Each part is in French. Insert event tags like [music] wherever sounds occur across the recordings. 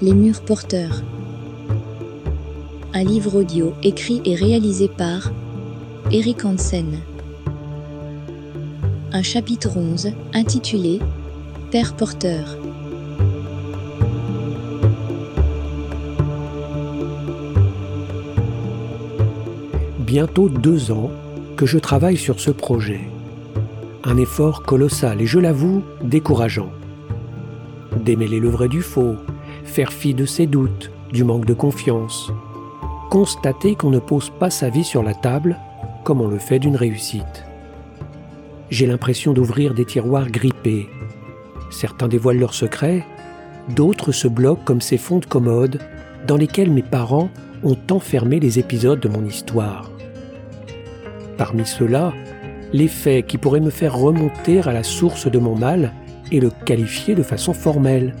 Les murs porteurs. Un livre audio écrit et réalisé par Eric Hansen. Un chapitre 11 intitulé Père porteur. Bientôt deux ans que je travaille sur ce projet. Un effort colossal et je l'avoue décourageant. Démêler le vrai du faux, faire fi de ses doutes, du manque de confiance, constater qu'on ne pose pas sa vie sur la table comme on le fait d'une réussite. J'ai l'impression d'ouvrir des tiroirs grippés. Certains dévoilent leurs secrets, d'autres se bloquent comme ces fonds de commode dans lesquels mes parents ont enfermé les épisodes de mon histoire. Parmi ceux-là, les faits qui pourraient me faire remonter à la source de mon mal et le qualifier de façon formelle.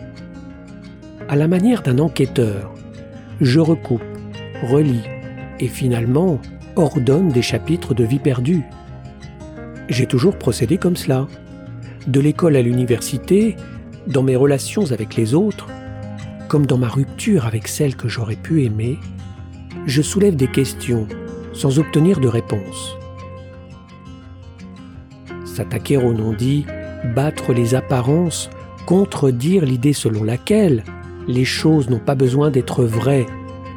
À la manière d'un enquêteur, je recoupe, relis et finalement ordonne des chapitres de vie perdue. J'ai toujours procédé comme cela. De l'école à l'université, dans mes relations avec les autres, comme dans ma rupture avec celle que j'aurais pu aimer, je soulève des questions sans obtenir de réponse s'attaquer au non-dit, battre les apparences, contredire l'idée selon laquelle les choses n'ont pas besoin d'être vraies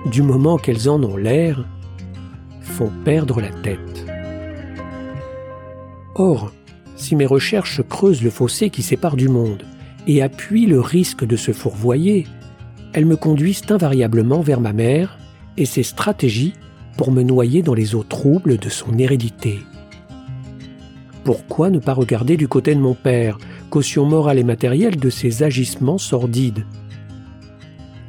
du moment qu'elles en ont l'air, font perdre la tête. Or, si mes recherches creusent le fossé qui sépare du monde et appuient le risque de se fourvoyer, elles me conduisent invariablement vers ma mère et ses stratégies pour me noyer dans les eaux troubles de son hérédité. Pourquoi ne pas regarder du côté de mon père, caution morale et matérielle de ses agissements sordides?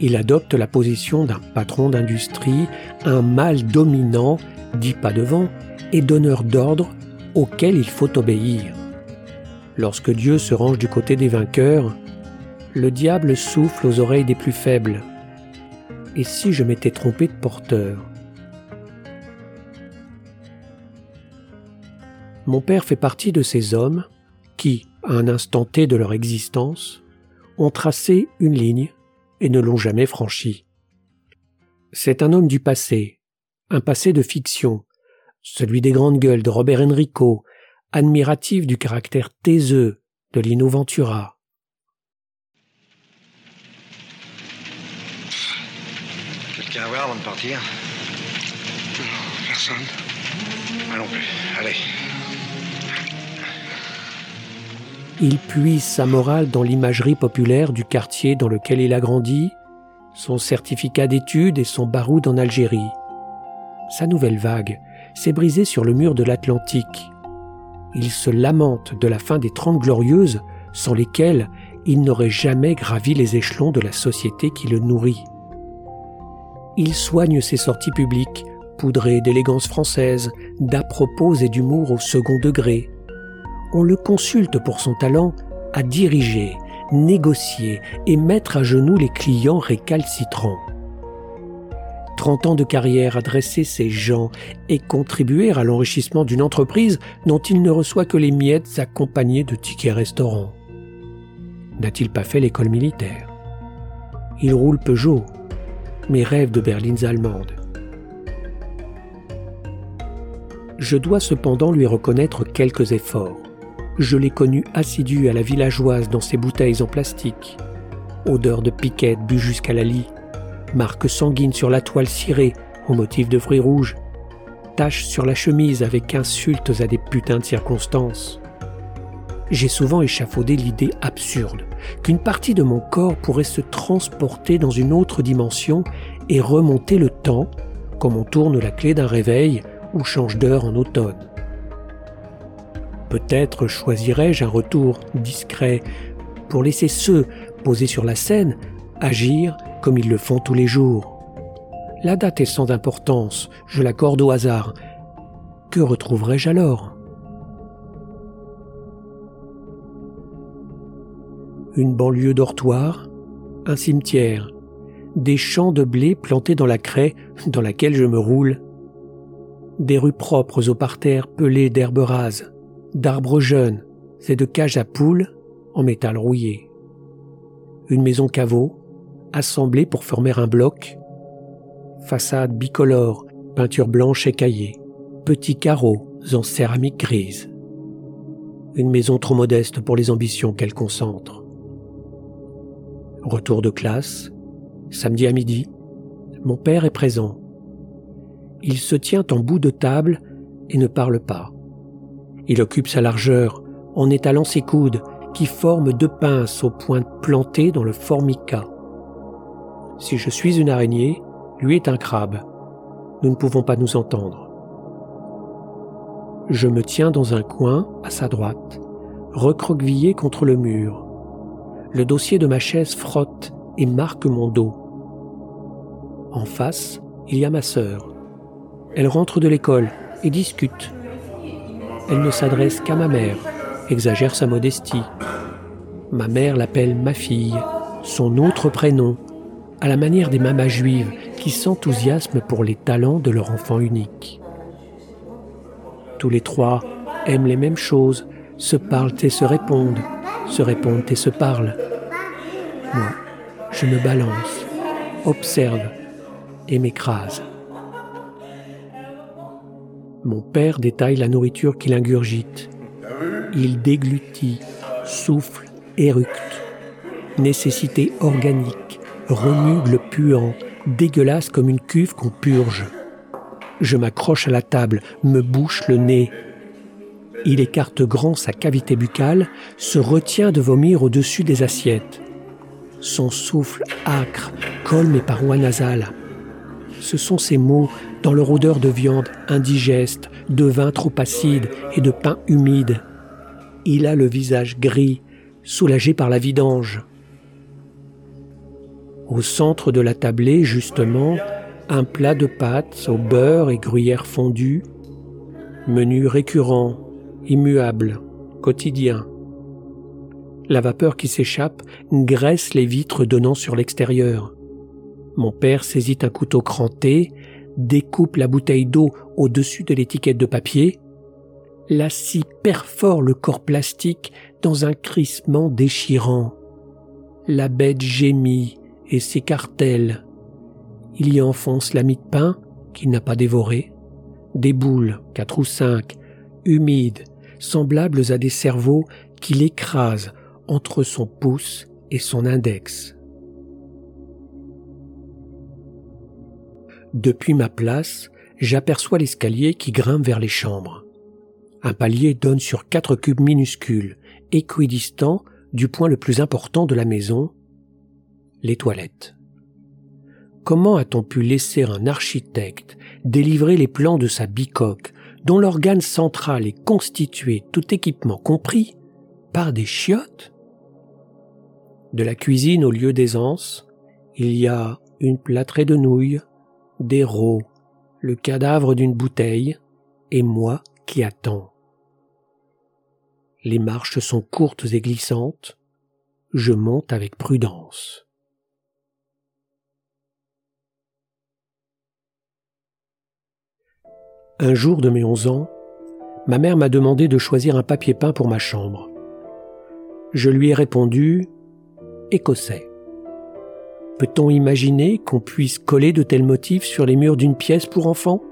Il adopte la position d'un patron d'industrie, un mâle dominant, dit pas devant, et donneur d'ordre auquel il faut obéir. Lorsque Dieu se range du côté des vainqueurs, le diable souffle aux oreilles des plus faibles. Et si je m'étais trompé de porteur? Mon père fait partie de ces hommes qui, à un instant T de leur existence, ont tracé une ligne et ne l'ont jamais franchie. C'est un homme du passé, un passé de fiction, celui des grandes gueules de Robert Enrico, admiratif du caractère taiseux de Lino Ventura. Quelqu'un à voir avant de partir? Personne. Plus. Allez. Il puise sa morale dans l'imagerie populaire du quartier dans lequel il a grandi, son certificat d'études et son baroud en Algérie. Sa nouvelle vague s'est brisée sur le mur de l'Atlantique. Il se lamente de la fin des Trente Glorieuses sans lesquelles il n'aurait jamais gravi les échelons de la société qui le nourrit. Il soigne ses sorties publiques, poudrées d'élégance française, d'à-propos et d'humour au second degré, on le consulte pour son talent à diriger, négocier et mettre à genoux les clients récalcitrants. Trente ans de carrière à dresser ses gens et contribuer à l'enrichissement d'une entreprise dont il ne reçoit que les miettes accompagnées de tickets restaurants. N'a-t-il pas fait l'école militaire? Il roule Peugeot, mais rêve de berlines allemandes. Je dois cependant lui reconnaître quelques efforts je l'ai connu assidu à la villageoise dans ses bouteilles en plastique. Odeur de piquette bu jusqu'à la lie, marque sanguine sur la toile cirée au motif de fruits rouges, taches sur la chemise avec insultes à des putains de circonstances. J'ai souvent échafaudé l'idée absurde qu'une partie de mon corps pourrait se transporter dans une autre dimension et remonter le temps comme on tourne la clé d'un réveil ou change d'heure en automne. Peut-être choisirais-je un retour discret pour laisser ceux posés sur la scène agir comme ils le font tous les jours. La date est sans importance, je l'accorde au hasard. Que retrouverai-je alors? Une banlieue dortoir, un cimetière, des champs de blé plantés dans la craie dans laquelle je me roule, des rues propres aux parterres pelés d'herbes rases, d'arbres jeunes et de cages à poules en métal rouillé. Une maison caveau, assemblés pour former un bloc. Façade bicolore, peinture blanche écaillée, petits carreaux en céramique grise. Une maison trop modeste pour les ambitions qu'elle concentre. Retour de classe, samedi à midi, mon père est présent. Il se tient en bout de table et ne parle pas. Il occupe sa largeur en étalant ses coudes qui forment deux pinces aux pointes plantées dans le formica. Si je suis une araignée, lui est un crabe. Nous ne pouvons pas nous entendre. Je me tiens dans un coin, à sa droite, recroquevillé contre le mur. Le dossier de ma chaise frotte et marque mon dos. En face, il y a ma sœur. Elle rentre de l'école et discute. Elle ne s'adresse qu'à ma mère, exagère sa modestie. Ma mère l'appelle ma fille, son autre prénom, à la manière des mamas juives qui s'enthousiasment pour les talents de leur enfant unique. Tous les trois aiment les mêmes choses, se parlent et se répondent, se répondent et se parlent. Moi, je me balance, observe et m'écrase. Mon père détaille la nourriture qu'il ingurgite. Il déglutit, souffle, éructe. Nécessité organique, remugle puant, dégueulasse comme une cuve qu'on purge. Je m'accroche à la table, me bouche le nez. Il écarte grand sa cavité buccale, se retient de vomir au-dessus des assiettes. Son souffle âcre colle mes parois nasales. Ce sont ces mots dans leur odeur de viande indigeste, de vin trop acide et de pain humide. Il a le visage gris, soulagé par la vidange. Au centre de la tablée, justement, un plat de pâtes au beurre et gruyère fondue, menu récurrent, immuable, quotidien. La vapeur qui s'échappe graisse les vitres donnant sur l'extérieur. Mon père saisit un couteau cranté, découpe la bouteille d'eau au-dessus de l'étiquette de papier, la scie perfore le corps plastique dans un crissement déchirant. La bête gémit et s'écartèle. Il y enfonce la mie de pain qu'il n'a pas dévorée, des boules, quatre ou cinq, humides, semblables à des cerveaux qu'il écrase entre son pouce et son index. Depuis ma place, j'aperçois l'escalier qui grimpe vers les chambres. Un palier donne sur quatre cubes minuscules, équidistants du point le plus important de la maison, les toilettes. Comment a-t-on pu laisser un architecte délivrer les plans de sa bicoque, dont l'organe central est constitué, tout équipement compris, par des chiottes? De la cuisine au lieu d'aisance, il y a une plâtrée de nouilles, des rots, le cadavre d'une bouteille, et moi qui attends. Les marches sont courtes et glissantes, je monte avec prudence. Un jour de mes onze ans, ma mère m'a demandé de choisir un papier peint pour ma chambre. Je lui ai répondu écossais. Peut-on imaginer qu'on puisse coller de tels motifs sur les murs d'une pièce pour enfants?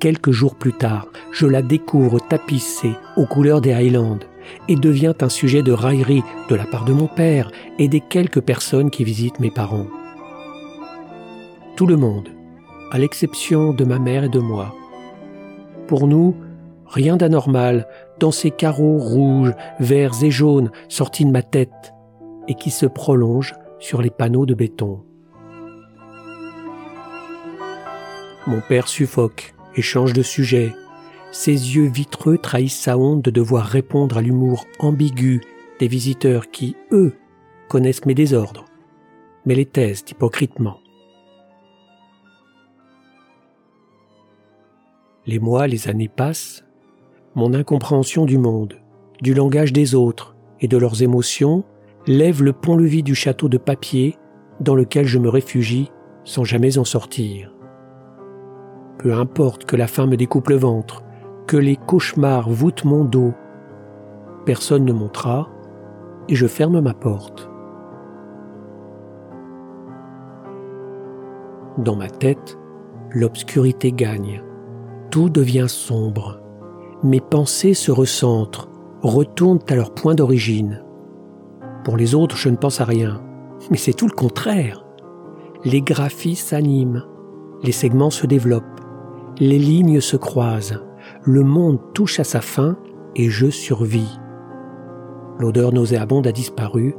Quelques jours plus tard, je la découvre tapissée aux couleurs des Highlands et devient un sujet de raillerie de la part de mon père et des quelques personnes qui visitent mes parents. Tout le monde, à l'exception de ma mère et de moi. Pour nous, rien d'anormal dans ces carreaux rouges, verts et jaunes sortis de ma tête et qui se prolongent sur les panneaux de béton. Mon père suffoque et change de sujet. Ses yeux vitreux trahissent sa honte de devoir répondre à l'humour ambigu des visiteurs qui, eux, connaissent mes désordres, mais les taisent hypocritement. Les mois, les années passent, mon incompréhension du monde, du langage des autres et de leurs émotions lève le pont-levis du château de papier dans lequel je me réfugie sans jamais en sortir. Peu importe que la faim me découpe le ventre, que les cauchemars voûtent mon dos, personne ne montera et je ferme ma porte. Dans ma tête, l'obscurité gagne. Tout devient sombre. Mes pensées se recentrent, retournent à leur point d'origine. Pour les autres, je ne pense à rien. Mais c'est tout le contraire. Les graphies s'animent, les segments se développent, les lignes se croisent, le monde touche à sa fin et je survis. L'odeur nauséabonde a disparu,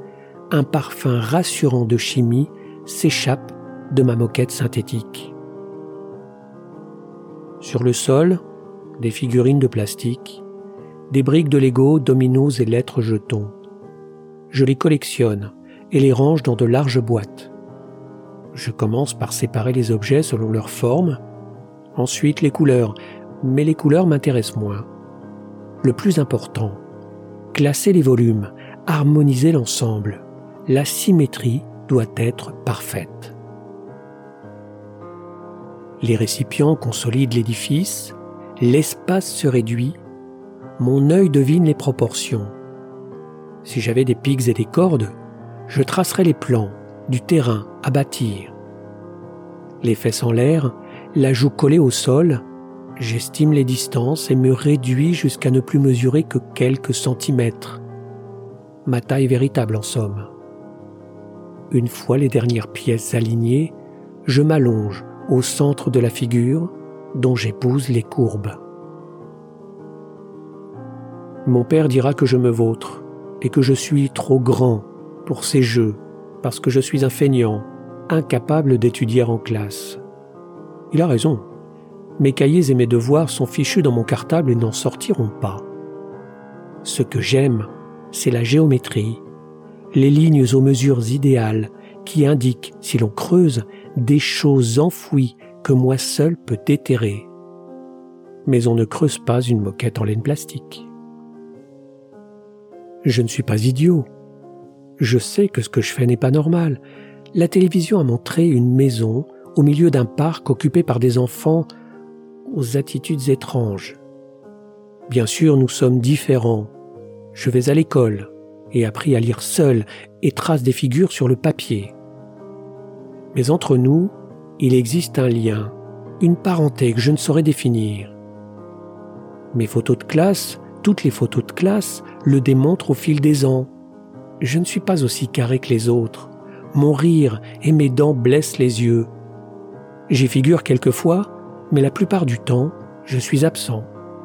un parfum rassurant de chimie s'échappe de ma moquette synthétique. Sur le sol, des figurines de plastique, des briques de Lego, dominos et lettres jetons. Je les collectionne et les range dans de larges boîtes. Je commence par séparer les objets selon leur forme, ensuite les couleurs, mais les couleurs m'intéressent moins. Le plus important, classer les volumes, harmoniser l'ensemble. La symétrie doit être parfaite. Les récipients consolident l'édifice, l'espace se réduit, mon œil devine les proportions. Si j'avais des pics et des cordes, je tracerais les plans du terrain à bâtir. Les fesses en l'air, la joue collée au sol, j'estime les distances et me réduis jusqu'à ne plus mesurer que quelques centimètres. Ma taille véritable en somme. Une fois les dernières pièces alignées, je m'allonge au centre de la figure dont j'épouse les courbes. Mon père dira que je me vautre et que je suis trop grand pour ces jeux parce que je suis un feignant, incapable d'étudier en classe. Il a raison. Mes cahiers et mes devoirs sont fichus dans mon cartable et n'en sortiront pas. Ce que j'aime, c'est la géométrie, les lignes aux mesures idéales qui indiquent, si l'on creuse, des choses enfouies que moi seul peux déterrer. Mais on ne creuse pas une moquette en laine plastique. Je ne suis pas idiot. Je sais que ce que je fais n'est pas normal. La télévision a montré une maison au milieu d'un parc occupé par des enfants aux attitudes étranges. Bien sûr, nous sommes différents. Je vais à l'école et appris à lire seul et trace des figures sur le papier. Mais entre nous, il existe un lien, une parenté que je ne saurais définir. Mes photos de classe, toutes les photos de classe, le démontrent au fil des ans. Je ne suis pas aussi carré que les autres. Mon rire et mes dents blessent les yeux. J'y figure quelquefois, mais la plupart du temps, je suis absent,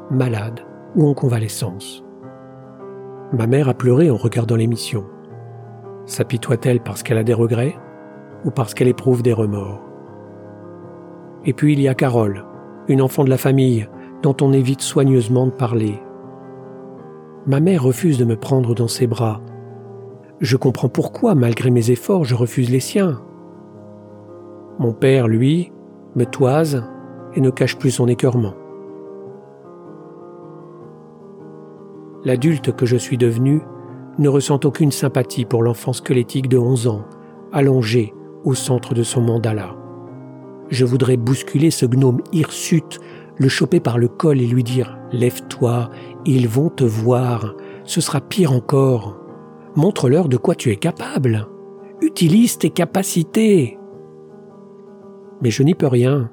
malade ou en convalescence. Ma mère a pleuré en regardant l'émission. S'apitoie-t-elle parce qu'elle a des regrets ou parce qu'elle éprouve des remords? Et puis il y a Carole, une enfant de la famille dont on évite soigneusement de parler. Ma mère refuse de me prendre dans ses bras. Je comprends pourquoi, malgré mes efforts, je refuse les siens. Mon père, lui, me toise et ne cache plus son écœurement. L'adulte que je suis devenu ne ressent aucune sympathie pour l'enfant squelettique de 11 ans, allongé au centre de son mandala. Je voudrais bousculer ce gnome hirsute, le choper par le col et lui dire Lève-toi, ils vont te voir, ce sera pire encore. Montre-leur de quoi tu es capable. Utilise tes capacités. Mais je n'y peux rien,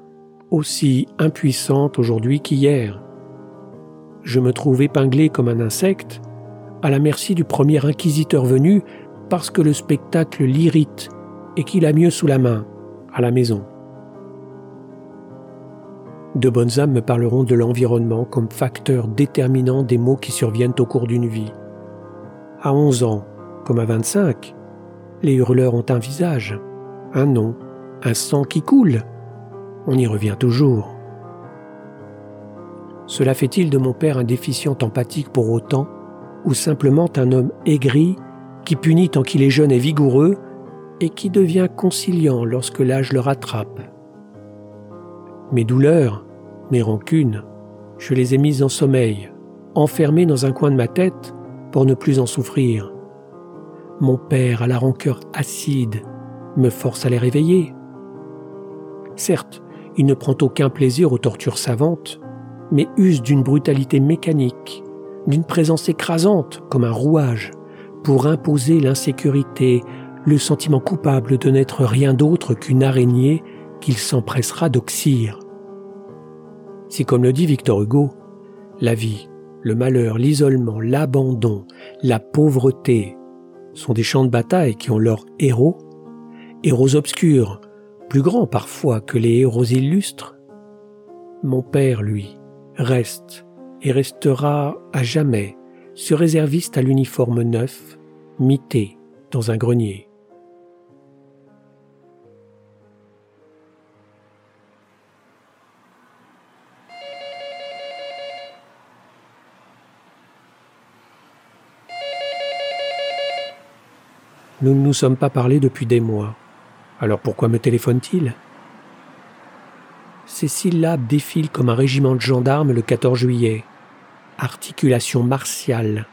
aussi impuissante aujourd'hui qu'hier. Je me trouve épinglé comme un insecte, à la merci du premier inquisiteur venu parce que le spectacle l'irrite et qu'il a mieux sous la main, à la maison. De bonnes âmes me parleront de l'environnement comme facteur déterminant des maux qui surviennent au cours d'une vie. À 11 ans, comme à 25, les hurleurs ont un visage, un nom, un sang qui coule. On y revient toujours. Cela fait-il de mon père un déficient empathique pour autant, ou simplement un homme aigri qui punit tant qu'il est jeune et vigoureux, et qui devient conciliant lorsque l'âge le rattrape? Mes douleurs, mes rancunes, je les ai mises en sommeil, enfermées dans un coin de ma tête pour ne plus en souffrir. Mon père, à la rancœur acide, me force à les réveiller. Certes, il ne prend aucun plaisir aux tortures savantes, mais use d'une brutalité mécanique, d'une présence écrasante comme un rouage, pour imposer l'insécurité, le sentiment coupable de n'être rien d'autre qu'une araignée qu'il s'empressera d'oxyre. Si, comme le dit Victor Hugo, la vie, le malheur, l'isolement, l'abandon, la pauvreté sont des champs de bataille qui ont leurs héros, héros obscurs, plus grands parfois que les héros illustres, mon père, lui, reste et restera à jamais ce réserviste à l'uniforme neuf, mité dans un grenier. Nous ne nous sommes pas parlé depuis des mois. Alors pourquoi me téléphone-t-il? Ces syllabes défilent comme un régiment de gendarmes le 14 juillet. Articulation martiale,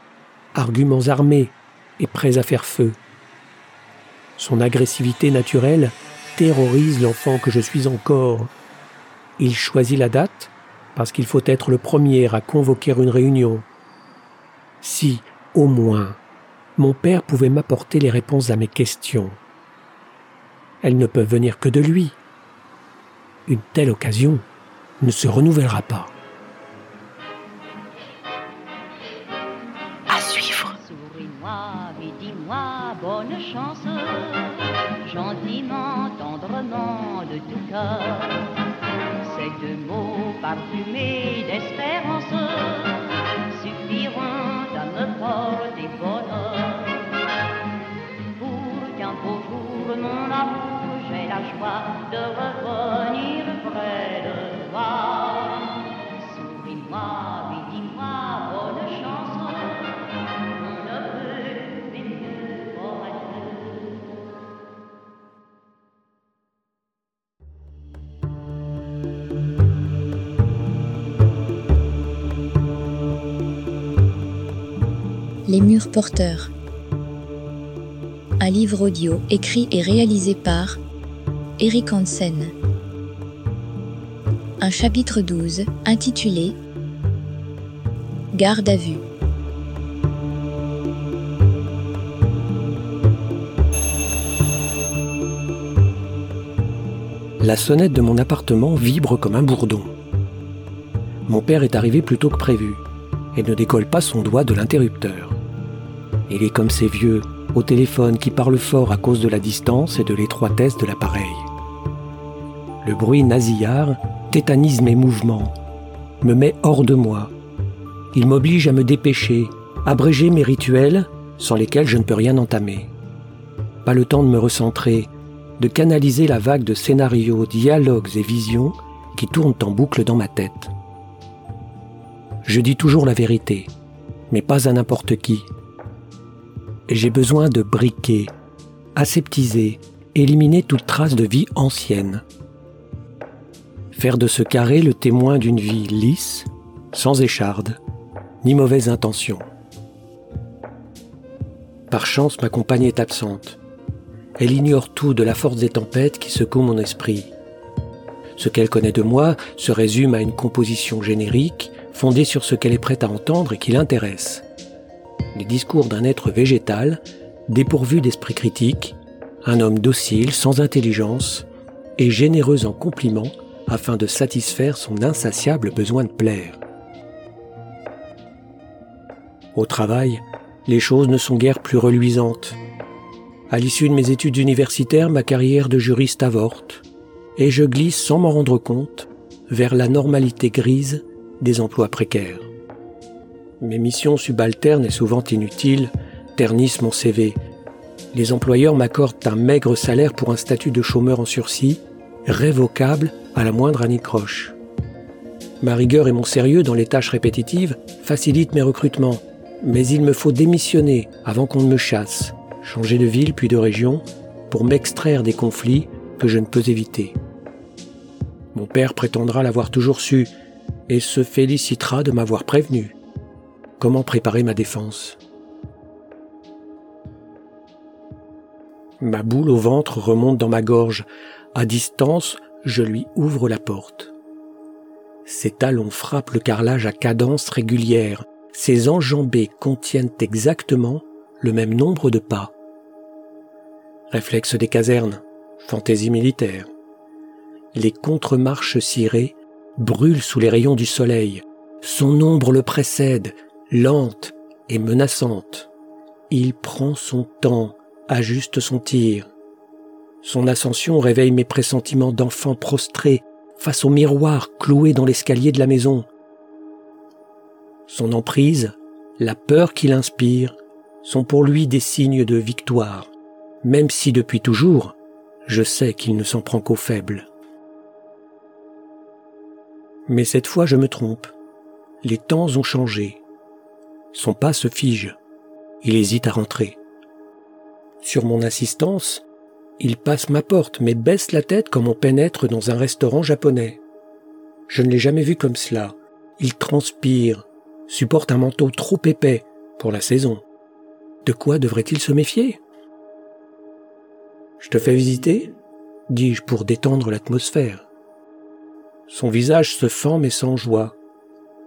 arguments armés et prêts à faire feu. Son agressivité naturelle terrorise l'enfant que je suis encore. Il choisit la date parce qu'il faut être le premier à convoquer une réunion. Si, au moins, mon père pouvait m'apporter les réponses à mes questions. Elles ne peuvent venir que de lui. Une telle occasion ne se renouvellera pas. Joie de revenir près de toi. Souris-moi et dis-moi bonne chance, on ne peut mais mieux pour être. Les murs porteurs. Un livre audio écrit et réalisé par Eric Hansen. Un chapitre 12 intitulé Garde à vue. La sonnette de mon appartement vibre comme un bourdon. Mon père est arrivé plus tôt que prévu et ne décolle pas son doigt de l'interrupteur. Il est comme ces vieux au téléphone qui parlent fort à cause de la distance et de l'étroitesse de l'appareil. Le bruit nasillard tétanise mes mouvements, me met hors de moi. Il m'oblige à me dépêcher, abréger mes rituels sans lesquels je ne peux rien entamer. Pas le temps de me recentrer, de canaliser la vague de scénarios, dialogues et visions qui tournent en boucle dans ma tête. Je dis toujours la vérité, mais pas à n'importe qui. J'ai besoin de briquer, aseptiser, éliminer toute trace de vie ancienne. Faire de ce carré le témoin d'une vie lisse, sans écharde, ni mauvaise intention. Par chance, ma compagne est absente. Elle ignore tout de la force des tempêtes qui secouent mon esprit. Ce qu'elle connaît de moi se résume à une composition générique fondée sur ce qu'elle est prête à entendre et qui l'intéresse. Les discours d'un être végétal, dépourvu d'esprit critique, un homme docile, sans intelligence, et généreux en compliments afin de satisfaire son insatiable besoin de plaire. Au travail, les choses ne sont guère plus reluisantes. À l'issue de mes études universitaires, ma carrière de juriste avorte, et je glisse sans m'en rendre compte vers la normalité grise des emplois précaires. Mes missions subalternes et souvent inutiles ternissent mon CV. Les employeurs m'accordent un maigre salaire pour un statut de chômeur en sursis, révocable à la moindre anicroche. Ma rigueur et mon sérieux dans les tâches répétitives facilitent mes recrutements, mais il me faut démissionner avant qu'on ne me chasse, changer de ville puis de région, pour m'extraire des conflits que je ne peux éviter. Mon père prétendra l'avoir toujours su et se félicitera de m'avoir prévenu. Comment préparer ma défense? Ma boule au ventre remonte dans ma gorge. À distance, je lui ouvre la porte. Ses talons frappent le carrelage à cadence régulière. Ses enjambées contiennent exactement le même nombre de pas. Réflexe des casernes, fantaisie militaire. les contre-marches cirées, brûle sous les rayons du soleil. Son ombre le précède, lente et menaçante. Il prend son temps, ajuste son tir. Son ascension réveille mes pressentiments d'enfant prostré face au miroir cloué dans l'escalier de la maison. Son emprise, la peur qu'il inspire, sont pour lui des signes de victoire, même si depuis toujours, je sais qu'il ne s'en prend qu'aux faibles. Mais cette fois je me trompe. Les temps ont changé. Son pas se fige. Il hésite à rentrer. Sur mon assistance, il passe ma porte mais baisse la tête comme on pénètre dans un restaurant japonais. Je ne l'ai jamais vu comme cela. Il transpire, supporte un manteau trop épais pour la saison. De quoi devrait-il se méfier? Je te fais visiter dis-je pour détendre l'atmosphère. Son visage se fend mais sans joie.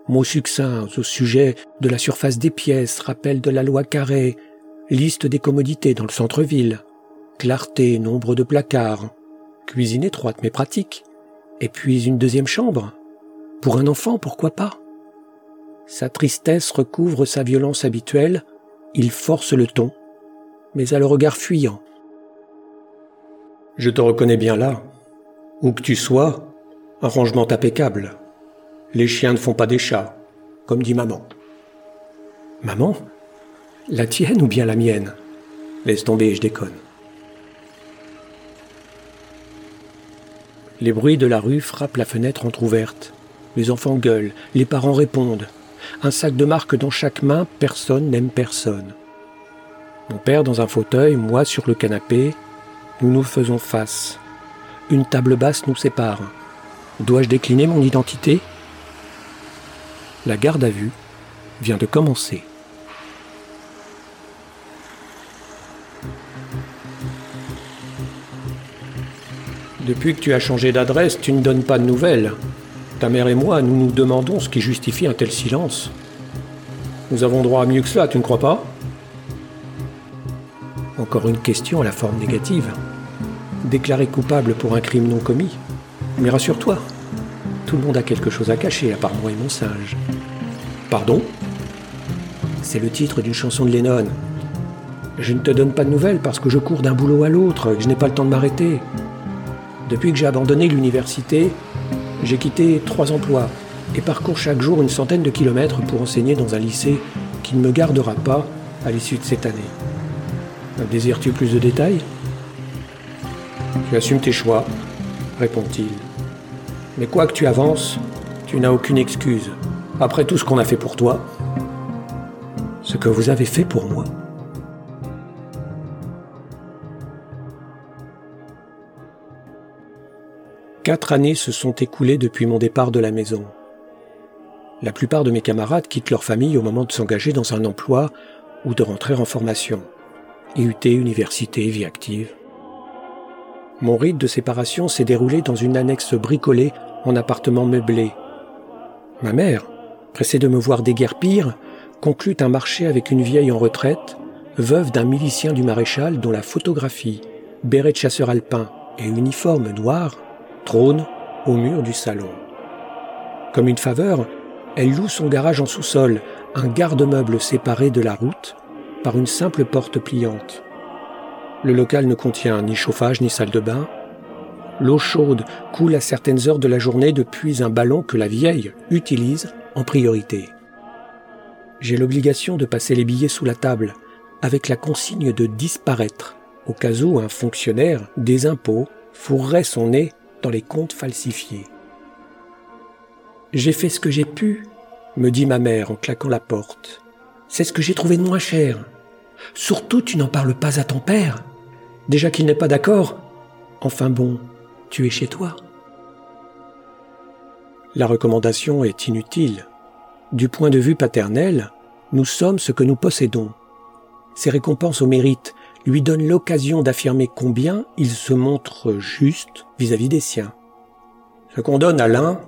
Mots succincts au sujet de la surface des pièces, rappel de la loi carrée, liste des commodités dans le centre-ville, clarté, nombre de placards, cuisine étroite mais pratique, et puis une deuxième chambre. Pour un enfant, pourquoi pas? Sa tristesse recouvre sa violence habituelle, il force le ton, mais a le regard fuyant. Je te reconnais bien là. Où que tu sois, un rangement impeccable. Les chiens ne font pas des chats, comme dit maman. Maman? La tienne ou bien la mienne? Laisse tomber, je déconne. Les bruits de la rue frappent la fenêtre entr'ouverte. Les enfants gueulent, les parents répondent. Un sac de marque dans chaque main, personne n'aime personne. Mon père dans un fauteuil, moi sur le canapé, nous nous faisons face. Une table basse nous sépare. Dois-je décliner mon identité? La garde à vue vient de commencer. Depuis que tu as changé d'adresse, tu ne donnes pas de nouvelles. Ta mère et moi, nous nous demandons ce qui justifie un tel silence. Nous avons droit à mieux que cela, tu ne crois pas? Encore une question à la forme négative. Déclaré coupable pour un crime non commis. Mais rassure-toi, tout le monde a quelque chose à cacher à part moi et mon singe. Pardon? C'est le titre d'une chanson de Lennon. Je ne te donne pas de nouvelles parce que je cours d'un boulot à l'autre, que je n'ai pas le temps de m'arrêter. Depuis que j'ai abandonné l'université, j'ai quitté trois emplois et parcours chaque jour une centaine de kilomètres pour enseigner dans un lycée qui ne me gardera pas à l'issue de cette année. Désires-tu plus de détails? Tu assumes tes choix, répond-il. Mais quoi que tu avances, tu n'as aucune excuse. Après tout ce qu'on a fait pour toi, ce que vous avez fait pour moi. Quatre années se sont écoulées depuis mon départ de la maison. La plupart de mes camarades quittent leur famille au moment de s'engager dans un emploi ou de rentrer en formation. IUT, université, vie active. Mon rite de séparation s'est déroulé dans une annexe bricolée en appartement meublé. Ma mère, pressée de me voir déguerpir, conclut un marché avec une vieille en retraite, veuve d'un milicien du maréchal dont la photographie, béret de chasseur alpin et uniforme noir trône au mur du salon. Comme une faveur, elle loue son garage en sous-sol, un garde-meuble séparé de la route par une simple porte pliante. Le local ne contient ni chauffage ni salle de bain. L'eau chaude coule à certaines heures de la journée depuis un ballon que la vieille utilise en priorité. J'ai l'obligation de passer les billets sous la table, avec la consigne de disparaître, au cas où un fonctionnaire des impôts fourrerait son nez dans les comptes falsifiés. J'ai fait ce que j'ai pu, me dit ma mère en claquant la porte. C'est ce que j'ai trouvé de moins cher. Surtout, tu n'en parles pas à ton père. Déjà qu'il n'est pas d'accord. Enfin bon, tu es chez toi. La recommandation est inutile. Du point de vue paternel, nous sommes ce que nous possédons. Ces récompenses au mérite lui donne l'occasion d'affirmer combien il se montre juste vis-à-vis des siens. Ce qu'on donne à l'un,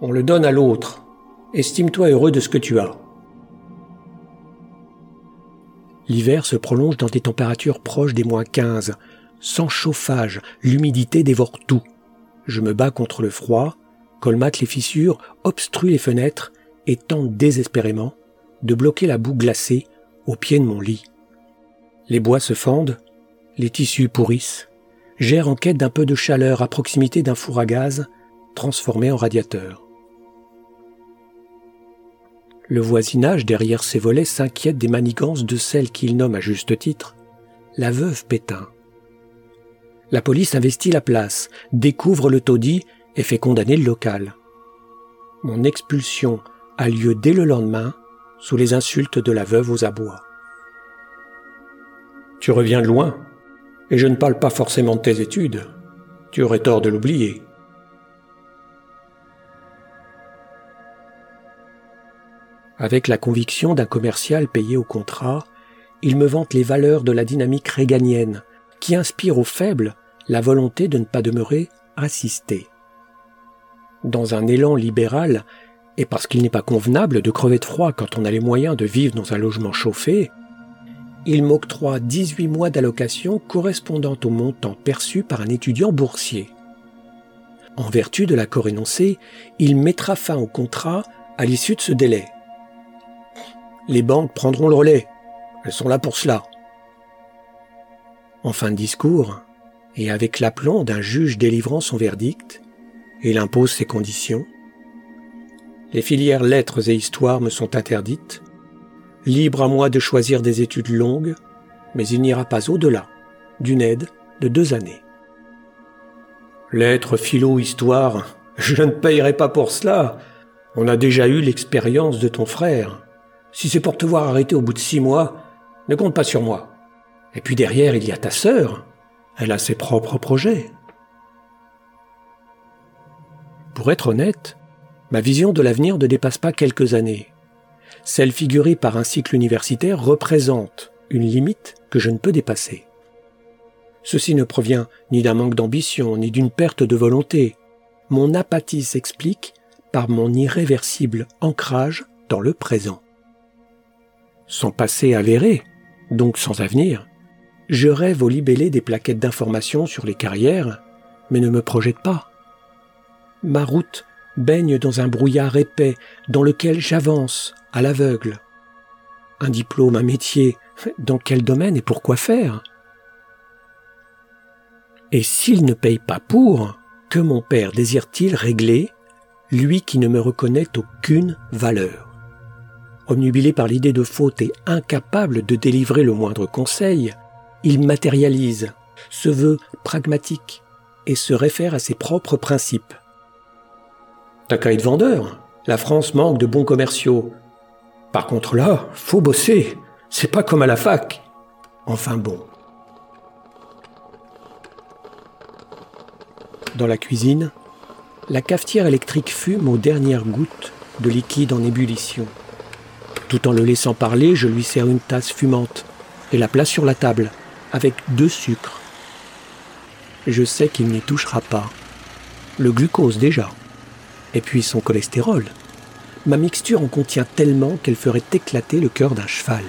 on le donne à l'autre. Estime-toi heureux de ce que tu as. L'hiver se prolonge dans des températures proches des moins 15. Sans chauffage, l'humidité dévore tout. Je me bats contre le froid, colmate les fissures, obstrue les fenêtres et tente désespérément de bloquer la boue glacée au pied de mon lit. Les bois se fendent, les tissus pourrissent, j'erre en quête d'un peu de chaleur à proximité d'un four à gaz transformé en radiateur. Le voisinage derrière ces volets s'inquiète des manigances de celle qu'il nomme à juste titre la veuve Pétain. La police investit la place, découvre le taudis et fait condamner le local. Mon expulsion a lieu dès le lendemain sous les insultes de la veuve aux abois. Tu reviens de loin, et je ne parle pas forcément de tes études. Tu aurais tort de l'oublier. Avec la conviction d'un commercial payé au contrat, il me vante les valeurs de la dynamique réganienne, qui inspire aux faibles la volonté de ne pas demeurer assisté. Dans un élan libéral, et parce qu'il n'est pas convenable de crever de froid quand on a les moyens de vivre dans un logement chauffé, il m'octroie 18 mois d'allocation correspondant au montant perçu par un étudiant boursier. En vertu de l'accord énoncé, il mettra fin au contrat à l'issue de ce délai. Les banques prendront le relais. Elles sont là pour cela. En fin de discours, et avec l'aplomb d'un juge délivrant son verdict, il impose ses conditions. Les filières lettres et histoire me sont interdites. Libre à moi de choisir des études longues, mais il n'ira pas au-delà d'une aide de deux années. Lettres, philo, histoire, je ne payerai pas pour cela. On a déjà eu l'expérience de ton frère. Si c'est pour te voir arrêter au bout de six mois, ne compte pas sur moi. Et puis derrière, il y a ta sœur. Elle a ses propres projets. Pour être honnête, ma vision de l'avenir ne dépasse pas quelques années. Celle figurée par un cycle universitaire représente une limite que je ne peux dépasser. Ceci ne provient ni d'un manque d'ambition, ni d'une perte de volonté. Mon apathie s'explique par mon irréversible ancrage dans le présent. Sans passé avéré, donc sans avenir, je rêve au libellé des plaquettes d'information sur les carrières, mais ne me projette pas. Ma route baigne dans un brouillard épais dans lequel j'avance à l'aveugle. Un diplôme, un métier, dans quel domaine et pourquoi faire? Et s'il ne paye pas pour, que mon père désire-t-il régler, lui qui ne me reconnaît aucune valeur? Omnubilé par l'idée de faute et incapable de délivrer le moindre conseil, il matérialise, se veut pragmatique et se réfère à ses propres principes. T'as qu'à être vendeur. La France manque de bons commerciaux. Par contre là, faut bosser. C'est pas comme à la fac. Enfin bon. Dans la cuisine, la cafetière électrique fume aux dernières gouttes de liquide en ébullition. Tout en le laissant parler, je lui sers une tasse fumante et la place sur la table avec deux sucres. Je sais qu'il n'y touchera pas. Le glucose déjà. Et puis son cholestérol. Ma mixture en contient tellement qu'elle ferait éclater le cœur d'un cheval.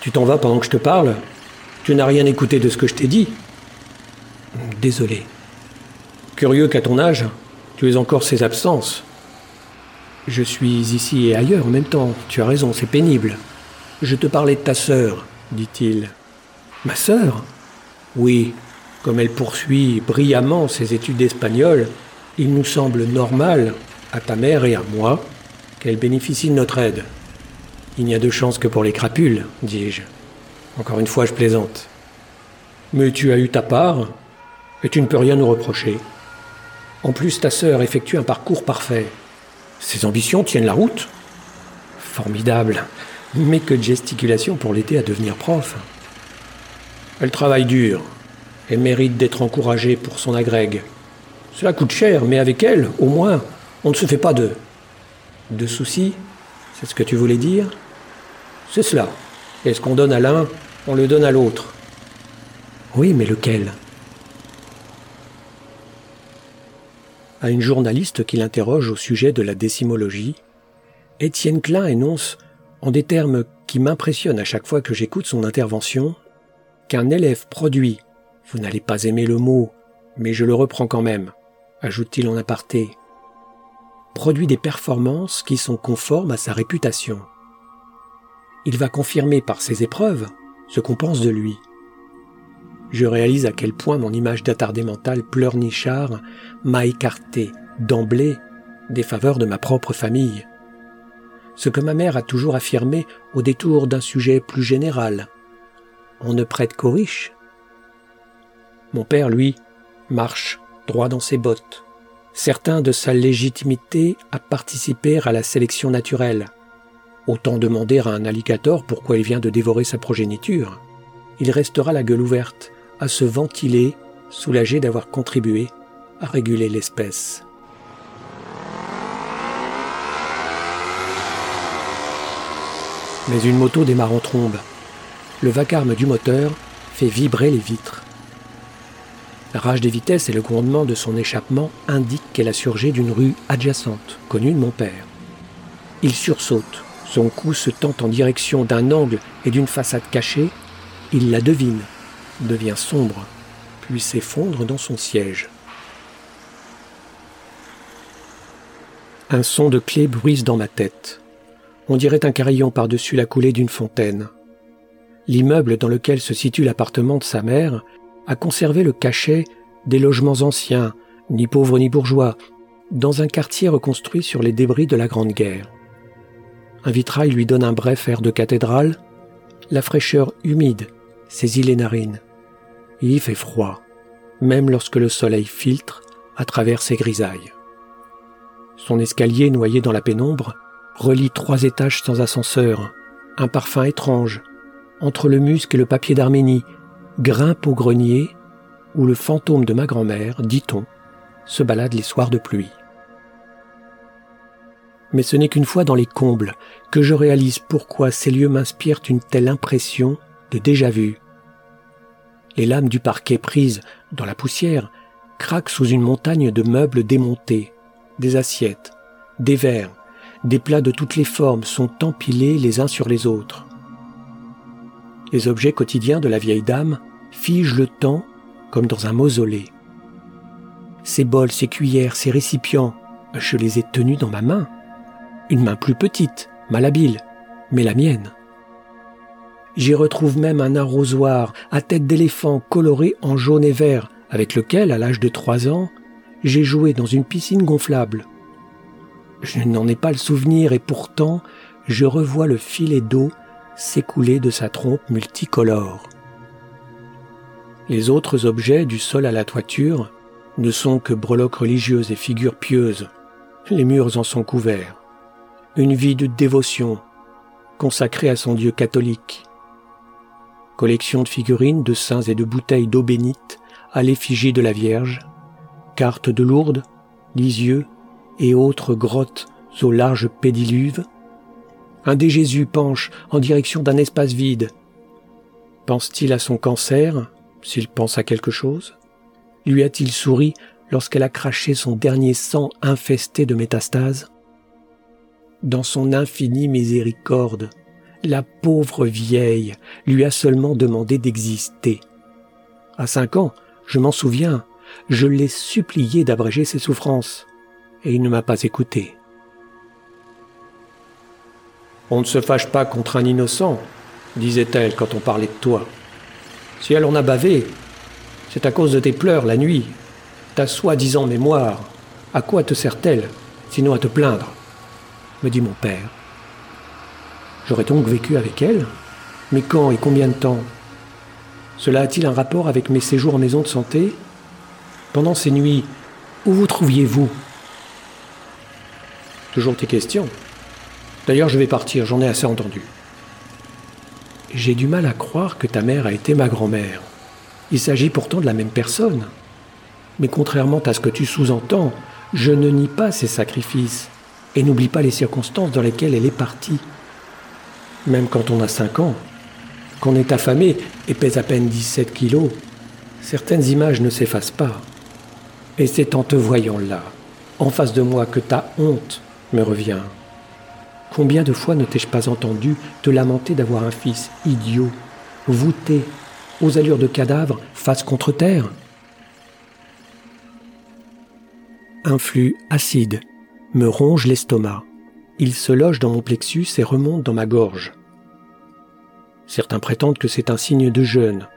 Tu t'en vas pendant que je te parle Tu n'as rien écouté de ce que je t'ai dit Désolé. Curieux qu'à ton âge, tu aies encore ces absences. Je suis ici et ailleurs en même temps. Tu as raison, c'est pénible. Je te parlais de ta sœur dit-il. Ma sœur? Oui, comme elle poursuit brillamment ses études d'espagnol, il nous semble normal, à ta mère et à moi, qu'elle bénéficie de notre aide. Il n'y a de chance que pour les crapules, dis-je. Encore une fois, je plaisante. Mais tu as eu ta part, et tu ne peux rien nous reprocher. En plus, ta sœur effectue un parcours parfait. Ses ambitions tiennent la route Formidable. Mais que de gesticulation pour l'aider à devenir prof. Elle travaille dur et mérite d'être encouragée pour son agrègue. Cela coûte cher, mais avec elle, au moins, on ne se fait pas de... De soucis C'est ce que tu voulais dire C'est cela. Et ce qu'on donne à l'un, on le donne à l'autre. Oui, mais lequel? À une journaliste qui l'interroge au sujet de la décimologie, Étienne Klein énonce en des termes qui m'impressionnent à chaque fois que j'écoute son intervention, qu'un élève produit, vous n'allez pas aimer le mot, Mais je le reprends quand même, ajoute-t-il en aparté. Produit des performances qui sont conformes à sa réputation. Il va confirmer par ses épreuves ce qu'on pense de lui. Je réalise à quel point mon image d'attardé mental pleurnichard m'a écarté d'emblée des faveurs de ma propre famille. Ce que ma mère a toujours affirmé au détour d'un sujet plus général. On ne prête qu'aux riches. Mon père, lui, marche droit dans ses bottes, certain de sa légitimité à participer à la sélection naturelle. Autant demander à un alligator pourquoi il vient de dévorer sa progéniture. Il restera la gueule ouverte, à se ventiler, soulagé d'avoir contribué à réguler l'espèce. Mais une moto démarre en trombe. Le vacarme du moteur fait vibrer les vitres. La rage des vitesses et le grondement de son échappement indiquent qu'elle a surgé d'une rue adjacente, connue de mon père. Il sursaute, son cou se tend en direction d'un angle et d'une façade cachée, il la devine, devient sombre, puis s'effondre dans son siège. Un son de clé bruise dans ma tête. On dirait un carillon par-dessus la coulée d'une fontaine. L'immeuble dans lequel se situe l'appartement de sa mère a conservé le cachet des logements anciens, ni pauvres ni bourgeois, dans un quartier reconstruit sur les débris de la Grande Guerre. Un vitrail lui donne un bref air de cathédrale, la fraîcheur humide saisit les narines. Il y fait froid, même lorsque le soleil filtre à travers ses grisailles. Son escalier noyé dans la pénombre relie trois étages sans ascenseur. Un parfum étrange, entre le musc et le papier d'Arménie, grimpe au grenier où le fantôme de ma grand-mère, dit-on, se balade les soirs de pluie. Mais ce n'est qu'une fois dans les combles que je réalise pourquoi ces lieux m'inspirent une telle impression de déjà-vu. Les lames du parquet prises dans la poussière craquent sous une montagne de meubles démontés, des assiettes, des verres, des plats de toutes les formes sont empilés les uns sur les autres. Les objets quotidiens de la vieille dame figent le temps comme dans un mausolée. Ces bols, ces cuillères, ces récipients, je les ai tenus dans ma main. Une main plus petite, malhabile, mais la mienne. J'y retrouve même un arrosoir à tête d'éléphant coloré en jaune et vert, avec lequel, à l'âge de trois ans, j'ai joué dans une piscine gonflable. Je n'en ai pas le souvenir et pourtant je revois le filet d'eau s'écouler de sa trompe multicolore. Les autres objets du sol à la toiture ne sont que breloques religieuses et figures pieuses. Les murs en sont couverts. Une vie de dévotion, consacrée à son Dieu catholique. Collection de figurines, de saints et de bouteilles d'eau bénite à l'effigie de la Vierge. Cartes de Lourdes, Lisieux, et autres grottes aux larges pédiluves, un des Jésus penche en direction d'un espace vide. Pense-t-il à son cancer, s'il pense à quelque chose? Lui a-t-il souri lorsqu'elle a craché son dernier sang infesté de métastases Dans son infinie miséricorde, la pauvre vieille lui a seulement demandé d'exister. À cinq ans, je m'en souviens, je l'ai supplié d'abréger ses souffrances et il ne m'a pas écouté. On ne se fâche pas contre un innocent, disait-elle quand on parlait de toi. Si elle en a bavé, c'est à cause de tes pleurs la nuit, ta soi-disant mémoire. À quoi te sert-elle, sinon à te plaindre me dit mon père. J'aurais donc vécu avec elle Mais quand et combien de temps? Cela a-t-il un rapport avec mes séjours en maison de santé? Pendant ces nuits, où vous trouviez-vous? Toujours tes questions. D'ailleurs, je vais partir, j'en ai assez entendu. J'ai du mal à croire que ta mère a été ma grand-mère. Il s'agit pourtant de la même personne. Mais contrairement à ce que tu sous-entends, je ne nie pas ses sacrifices et n'oublie pas les circonstances dans lesquelles elle est partie. Même quand on a 5 ans, qu'on est affamé et pèse à peine 17 kilos, certaines images ne s'effacent pas. Et c'est en te voyant là, en face de moi, que ta honte me revient. Combien de fois ne t'ai-je pas entendu te lamenter d'avoir un fils idiot, voûté, aux allures de cadavre, face contre terre? Un flux acide me ronge l'estomac. Il se loge dans mon plexus et remonte dans ma gorge. Certains prétendent que c'est un signe de jeûne,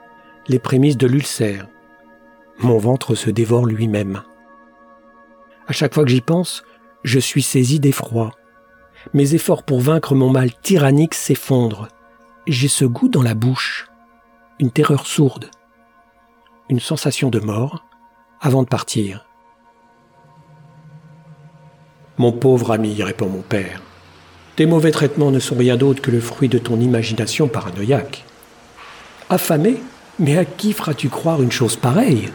les prémices de l'ulcère. Mon ventre se dévore lui-même. À chaque fois que j'y pense, je suis saisi d'effroi. Mes efforts pour vaincre mon mal tyrannique s'effondrent. J'ai ce goût dans la bouche, une terreur sourde, une sensation de mort avant de partir. Mon pauvre ami, répond mon père, tes mauvais traitements ne sont rien d'autre que le fruit de ton imagination paranoïaque. Affamé Mais à qui feras-tu croire une chose pareille?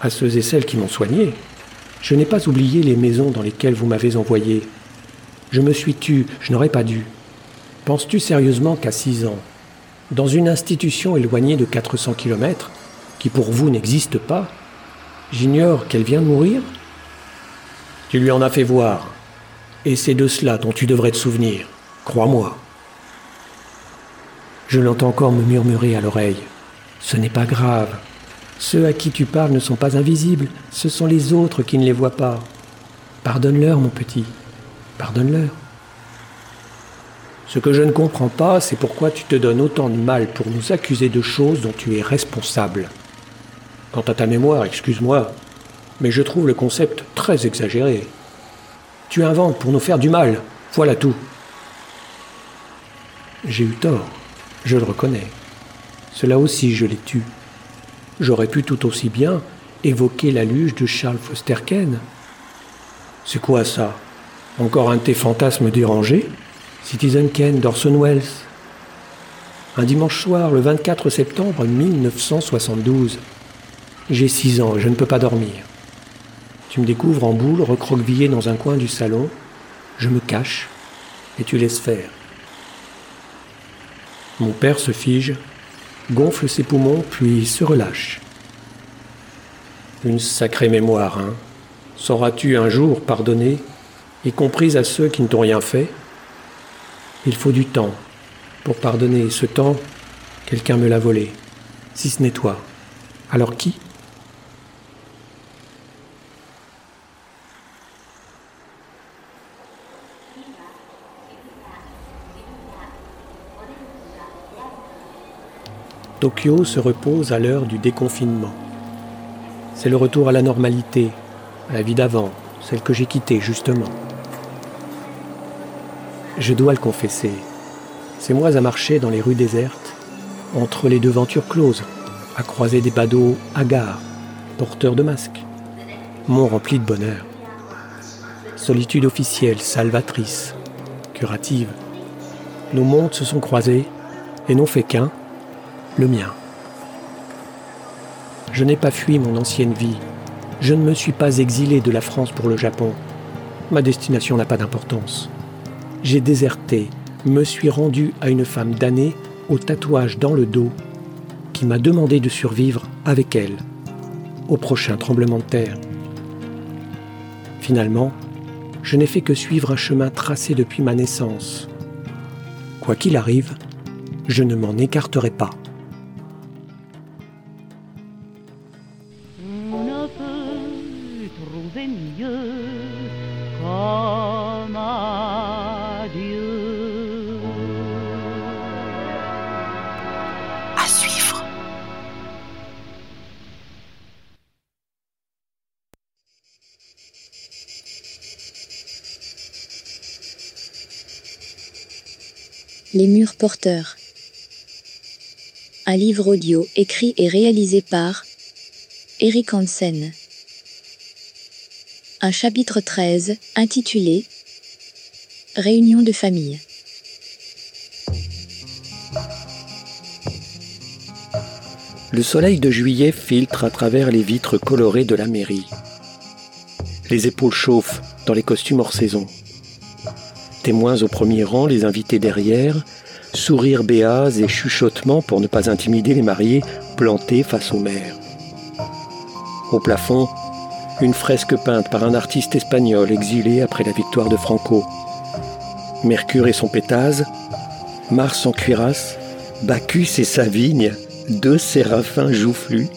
À ceux et celles qui m'ont soigné. Je n'ai pas oublié les maisons dans lesquelles vous m'avez envoyé. Je me suis tu, je n'aurais pas dû. Penses-tu sérieusement qu'à six ans, dans une institution éloignée de 400 kilomètres, qui pour vous n'existe pas, j'ignore qu'elle vient de mourir? Tu lui en as fait voir, et c'est de cela dont tu devrais te souvenir, crois-moi. Je l'entends encore me murmurer à l'oreille. Ce n'est pas grave. Ceux à qui tu parles ne sont pas invisibles, ce sont les autres qui ne les voient pas. Pardonne-leur, mon petit. Pardonne-leur. Ce que je ne comprends pas, c'est pourquoi tu te donnes autant de mal pour nous accuser de choses dont tu es responsable. Quant à ta mémoire, excuse-moi, mais je trouve le concept très exagéré. Tu inventes pour nous faire du mal, voilà tout. J'ai eu tort, je le reconnais. Cela aussi, je l'ai tu. J'aurais pu tout aussi bien évoquer la luge de Charles Foster Ken. C'est quoi ça? Encore un de tes fantasmes dérangés? Citizen Ken d'Orson Welles. Un dimanche soir, le 24 septembre 1972. J'ai six ans, je ne peux pas dormir. Tu me découvres en boule, recroquevillé dans un coin du salon. Je me cache et tu laisses faire. Mon père se fige, gonfle ses poumons, puis se relâche. Une sacrée mémoire, hein Sauras-tu un jour pardonner, y compris à ceux qui ne t'ont rien fait? Il faut du temps pour pardonner. Ce temps, quelqu'un me l'a volé. Si ce n'est toi. Alors qui Tokyo se repose à l'heure du déconfinement. C'est le retour à la normalité, à la vie d'avant, celle que j'ai quittée justement. Je dois le confesser, c'est moi à marcher dans les rues désertes, entre les devantures closes, à croiser des badauds hagards, porteurs de masques. Mon rempli de bonheur. Solitude officielle, salvatrice, curative. Nos mondes se sont croisés et n'ont fait qu'un, le mien. Je n'ai pas fui mon ancienne vie. Je ne me suis pas exilé de la France pour le Japon. Ma destination n'a pas d'importance j'ai déserté, me suis rendu à une femme damnée au tatouage dans le dos qui m'a demandé de survivre avec elle au prochain tremblement de terre. Finalement, je n'ai fait que suivre un chemin tracé depuis ma naissance. Quoi qu'il arrive, je ne m'en écarterai pas. Les murs porteurs. Un livre audio écrit et réalisé par Eric Hansen. Un chapitre 13 intitulé Réunion de famille. Le soleil de juillet filtre à travers les vitres colorées de la mairie. Les épaules chauffent dans les costumes hors saison témoins au premier rang, les invités derrière, sourires béats et chuchotements pour ne pas intimider les mariés plantés face aux mères. Au plafond, une fresque peinte par un artiste espagnol exilé après la victoire de Franco. Mercure et son pétase, Mars en cuirasse, Bacchus et sa vigne, deux séraphins joufflus.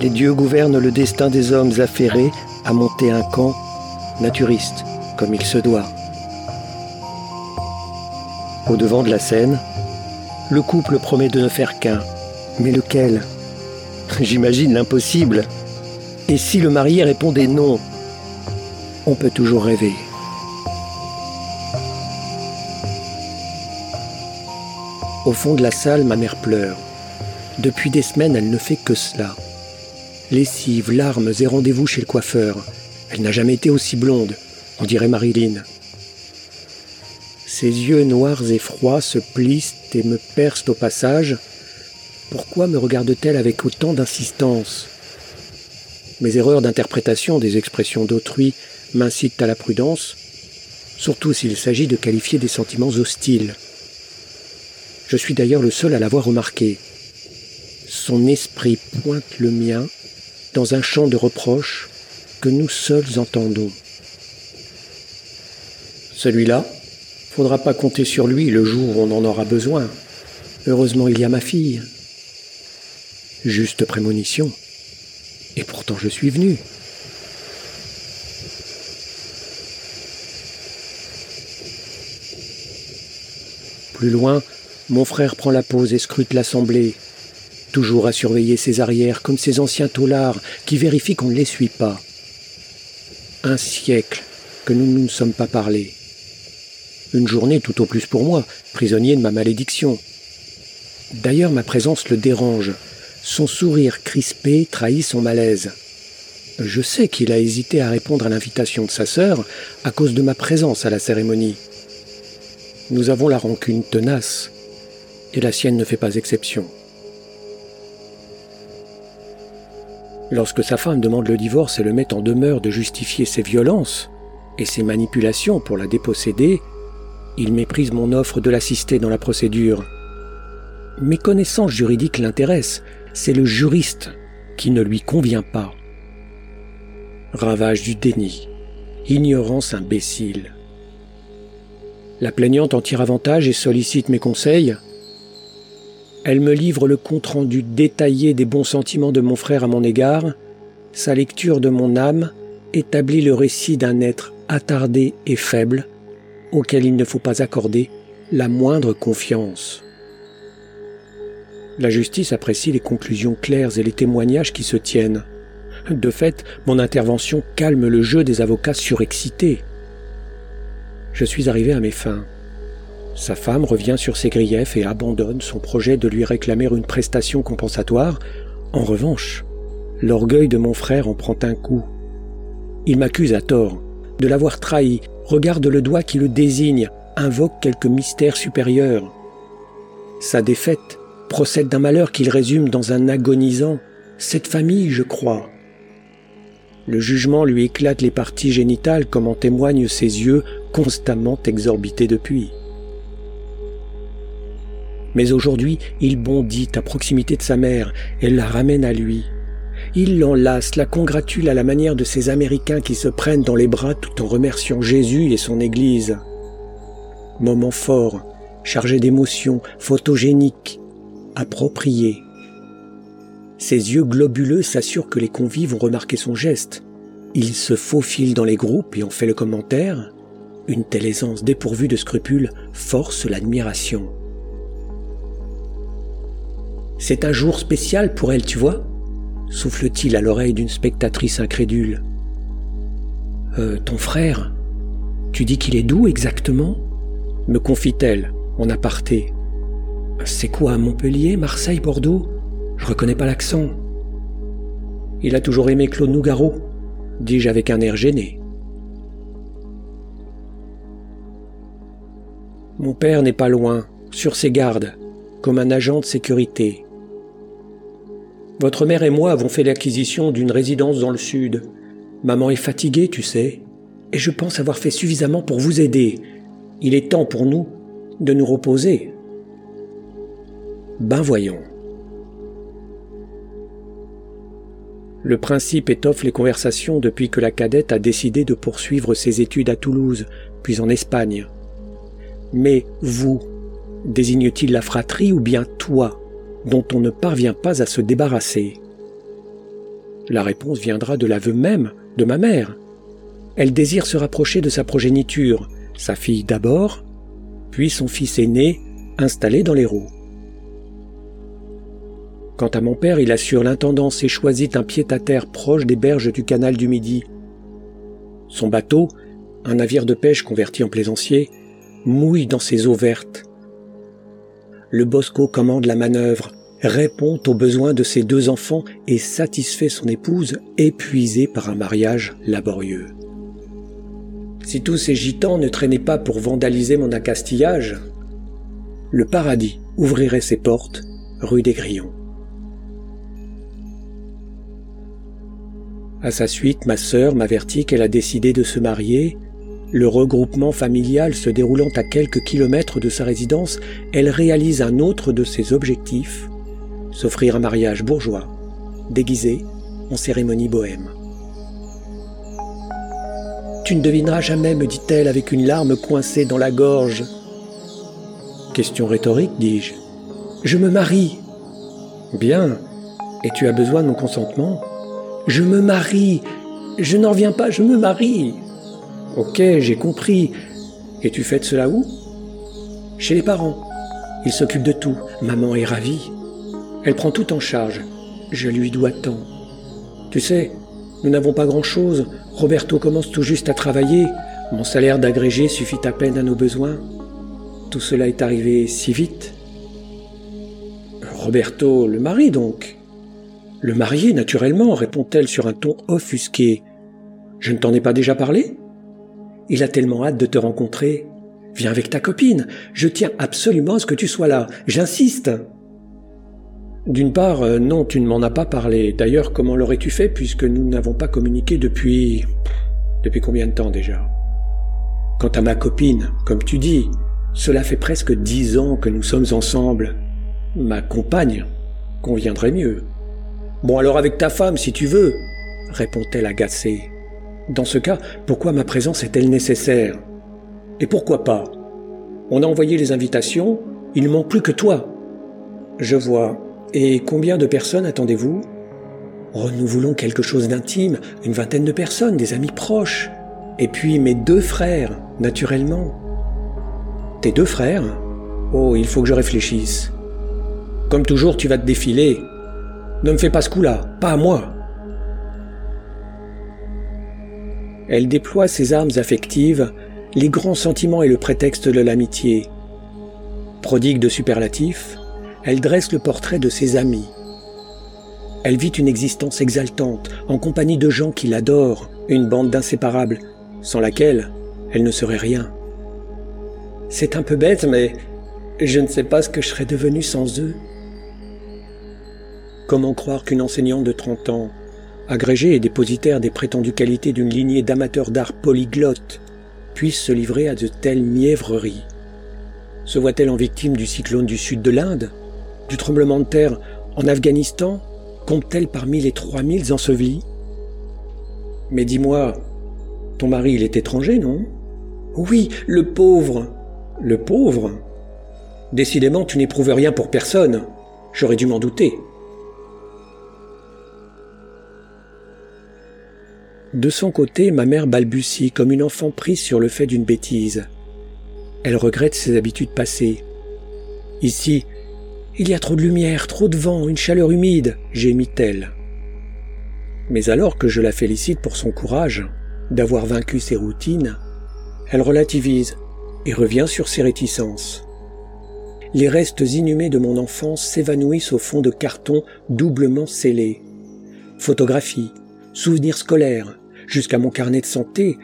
Les dieux gouvernent le destin des hommes affairés à monter un camp naturiste, comme il se doit. Au devant de la scène, le couple promet de ne faire qu'un. Mais lequel? J'imagine l'impossible. Et si le marié répondait non? On peut toujours rêver. Au fond de la salle, ma mère pleure. Depuis des semaines, elle ne fait que cela. Lessive, larmes et rendez-vous chez le coiffeur. Elle n'a jamais été aussi blonde, on dirait Marilyn. Ses yeux noirs et froids se plissent et me percent au passage. Pourquoi me regarde-t-elle avec autant d'insistance? Mes erreurs d'interprétation des expressions d'autrui m'incitent à la prudence, surtout s'il s'agit de qualifier des sentiments hostiles. Je suis d'ailleurs le seul à l'avoir remarqué. Son esprit pointe le mien dans un champ de reproches que nous seuls entendons. Celui-là, faudra pas compter sur lui le jour où on en aura besoin. Heureusement, il y a ma fille. Juste prémonition. Et pourtant, je suis venu. Plus loin, mon frère prend la pause et scrute l'assemblée, toujours à surveiller ses arrières comme ces anciens taulards qui vérifient qu'on ne les suit pas. Un siècle que nous ne nous sommes pas parlé. Une journée tout au plus pour moi, prisonnier de ma malédiction. D'ailleurs, ma présence le dérange. Son sourire crispé trahit son malaise. Je sais qu'il a hésité à répondre à l'invitation de sa sœur à cause de ma présence à la cérémonie. Nous avons la rancune tenace et la sienne ne fait pas exception. Lorsque sa femme demande le divorce et le met en demeure de justifier ses violences et ses manipulations pour la déposséder, il méprise mon offre de l'assister dans la procédure. Mes connaissances juridiques l'intéressent, c'est le juriste qui ne lui convient pas. Ravage du déni, ignorance imbécile. La plaignante en tire avantage et sollicite mes conseils, elle me livre le compte-rendu détaillé des bons sentiments de mon frère à mon égard. Sa lecture de mon âme établit le récit d'un être attardé et faible, auquel il ne faut pas accorder la moindre confiance. La justice apprécie les conclusions claires et les témoignages qui se tiennent. De fait, mon intervention calme le jeu des avocats surexcités. Je suis arrivé à mes fins. Sa femme revient sur ses griefs et abandonne son projet de lui réclamer une prestation compensatoire. En revanche, l'orgueil de mon frère en prend un coup. Il m'accuse à tort de l'avoir trahi, regarde le doigt qui le désigne, invoque quelque mystère supérieur. Sa défaite procède d'un malheur qu'il résume dans un agonisant Cette famille, je crois. Le jugement lui éclate les parties génitales comme en témoignent ses yeux constamment exorbités depuis. Mais aujourd'hui, il bondit à proximité de sa mère et la ramène à lui. Il l'enlace, la congratule à la manière de ces Américains qui se prennent dans les bras tout en remerciant Jésus et son Église. Moment fort, chargé d'émotions, photogénique, approprié. Ses yeux globuleux s'assurent que les convives ont remarqué son geste. Il se faufile dans les groupes et en fait le commentaire. Une telle aisance dépourvue de scrupules force l'admiration. C'est un jour spécial pour elle, tu vois souffle-t-il à l'oreille d'une spectatrice incrédule. Euh, ton frère Tu dis qu'il est doux exactement? Me confie-t-elle en aparté. C'est quoi, Montpellier, Marseille, Bordeaux? Je reconnais pas l'accent. Il a toujours aimé Claude Nougaro, dis-je avec un air gêné. Mon père n'est pas loin, sur ses gardes, comme un agent de sécurité. Votre mère et moi avons fait l'acquisition d'une résidence dans le sud. Maman est fatiguée, tu sais, et je pense avoir fait suffisamment pour vous aider. Il est temps pour nous de nous reposer. Ben voyons. Le principe étoffe les conversations depuis que la cadette a décidé de poursuivre ses études à Toulouse, puis en Espagne. Mais vous, désigne-t-il la fratrie ou bien toi? Dont on ne parvient pas à se débarrasser. La réponse viendra de l'aveu même de ma mère. Elle désire se rapprocher de sa progéniture, sa fille d'abord, puis son fils aîné, installé dans l'Hérault. Quant à mon père, il assure l'intendance et choisit un pied-à-terre proche des berges du canal du Midi. Son bateau, un navire de pêche converti en plaisancier, mouille dans ses eaux vertes. Le Bosco commande la manœuvre, répond aux besoins de ses deux enfants et satisfait son épouse, épuisée par un mariage laborieux. Si tous ces gitans ne traînaient pas pour vandaliser mon accastillage, le paradis ouvrirait ses portes rue des Grillons. À sa suite, ma sœur m'avertit qu'elle a décidé de se marier. Le regroupement familial se déroulant à quelques kilomètres de sa résidence, elle réalise un autre de ses objectifs, s'offrir un mariage bourgeois, déguisé en cérémonie bohème. Tu ne devineras jamais, me dit-elle avec une larme coincée dans la gorge. Question rhétorique, dis-je. Je me marie. Bien. Et tu as besoin de mon consentement Je me marie. Je n'en reviens pas, je me marie. Ok, j'ai compris. Et tu fêtes cela où? Chez les parents. Ils s'occupent de tout. Maman est ravie. Elle prend tout en charge. Je lui dois tant. Tu sais, nous n'avons pas grand-chose. Roberto commence tout juste à travailler. Mon salaire d'agrégé suffit à peine à nos besoins. Tout cela est arrivé si vite. Roberto, le mari donc. Le marié, naturellement, répond-elle sur un ton offusqué. Je ne t'en ai pas déjà parlé? Il a tellement hâte de te rencontrer. Viens avec ta copine. Je tiens absolument à ce que tu sois là. J'insiste. D'une part, euh, non, tu ne m'en as pas parlé. D'ailleurs, comment l'aurais-tu fait puisque nous n'avons pas communiqué depuis... Depuis combien de temps déjà? Quant à ma copine, comme tu dis, cela fait presque dix ans que nous sommes ensemble. Ma compagne conviendrait mieux. Bon alors avec ta femme si tu veux, répond-elle agacée. Dans ce cas, pourquoi ma présence est-elle nécessaire? Et pourquoi pas? On a envoyé les invitations, il ne manque plus que toi. Je vois. Et combien de personnes attendez-vous? Oh, nous voulons quelque chose d'intime, une vingtaine de personnes, des amis proches. Et puis mes deux frères, naturellement. Tes deux frères? Oh, il faut que je réfléchisse. Comme toujours, tu vas te défiler. Ne me fais pas ce coup-là, pas à moi. Elle déploie ses armes affectives, les grands sentiments et le prétexte de l'amitié. Prodigue de superlatifs, elle dresse le portrait de ses amis. Elle vit une existence exaltante, en compagnie de gens qui l'adorent, une bande d'inséparables, sans laquelle elle ne serait rien. C'est un peu bête, mais je ne sais pas ce que je serais devenu sans eux. Comment croire qu'une enseignante de 30 ans, agrégée et dépositaire des prétendues qualités d'une lignée d'amateurs d'art polyglottes, puisse se livrer à de telles mièvreries Se voit-elle en victime du cyclone du sud de l'Inde du tremblement de terre en Afghanistan? Compte-t-elle parmi les 3000 ensevelis? Mais dis-moi, ton mari, il est étranger, non? Oui, le pauvre. Le pauvre Décidément, tu n'éprouves rien pour personne. J'aurais dû m'en douter. De son côté, ma mère balbutie comme une enfant prise sur le fait d'une bêtise. Elle regrette ses habitudes passées. Ici, il y a trop de lumière, trop de vent, une chaleur humide, gémit-elle. Mais alors que je la félicite pour son courage d'avoir vaincu ses routines, elle relativise et revient sur ses réticences. Les restes inhumés de mon enfance s'évanouissent au fond de cartons doublement scellés. Photographies, souvenirs scolaires, jusqu'à mon carnet de santé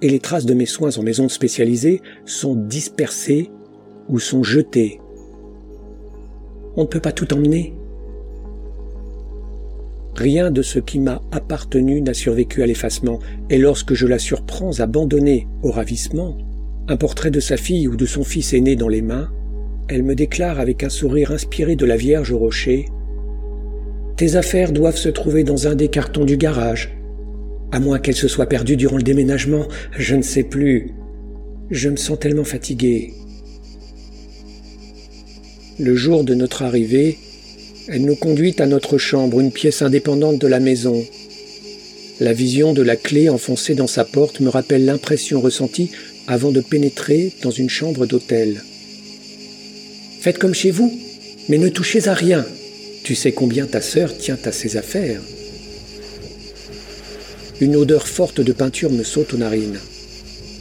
et les traces de mes soins en maison spécialisée sont dispersées ou sont jetées on ne peut pas tout emmener. Rien de ce qui m'a appartenu n'a survécu à l'effacement, et lorsque je la surprends abandonnée au ravissement, un portrait de sa fille ou de son fils aîné dans les mains, elle me déclare avec un sourire inspiré de la Vierge au rocher Tes affaires doivent se trouver dans un des cartons du garage. À moins qu'elles se soient perdues durant le déménagement, je ne sais plus. Je me sens tellement fatigué. Le jour de notre arrivée, elle nous conduit à notre chambre, une pièce indépendante de la maison. La vision de la clé enfoncée dans sa porte me rappelle l'impression ressentie avant de pénétrer dans une chambre d'hôtel. Faites comme chez vous, mais ne touchez à rien. Tu sais combien ta sœur tient à ses affaires. Une odeur forte de peinture me saute aux narines.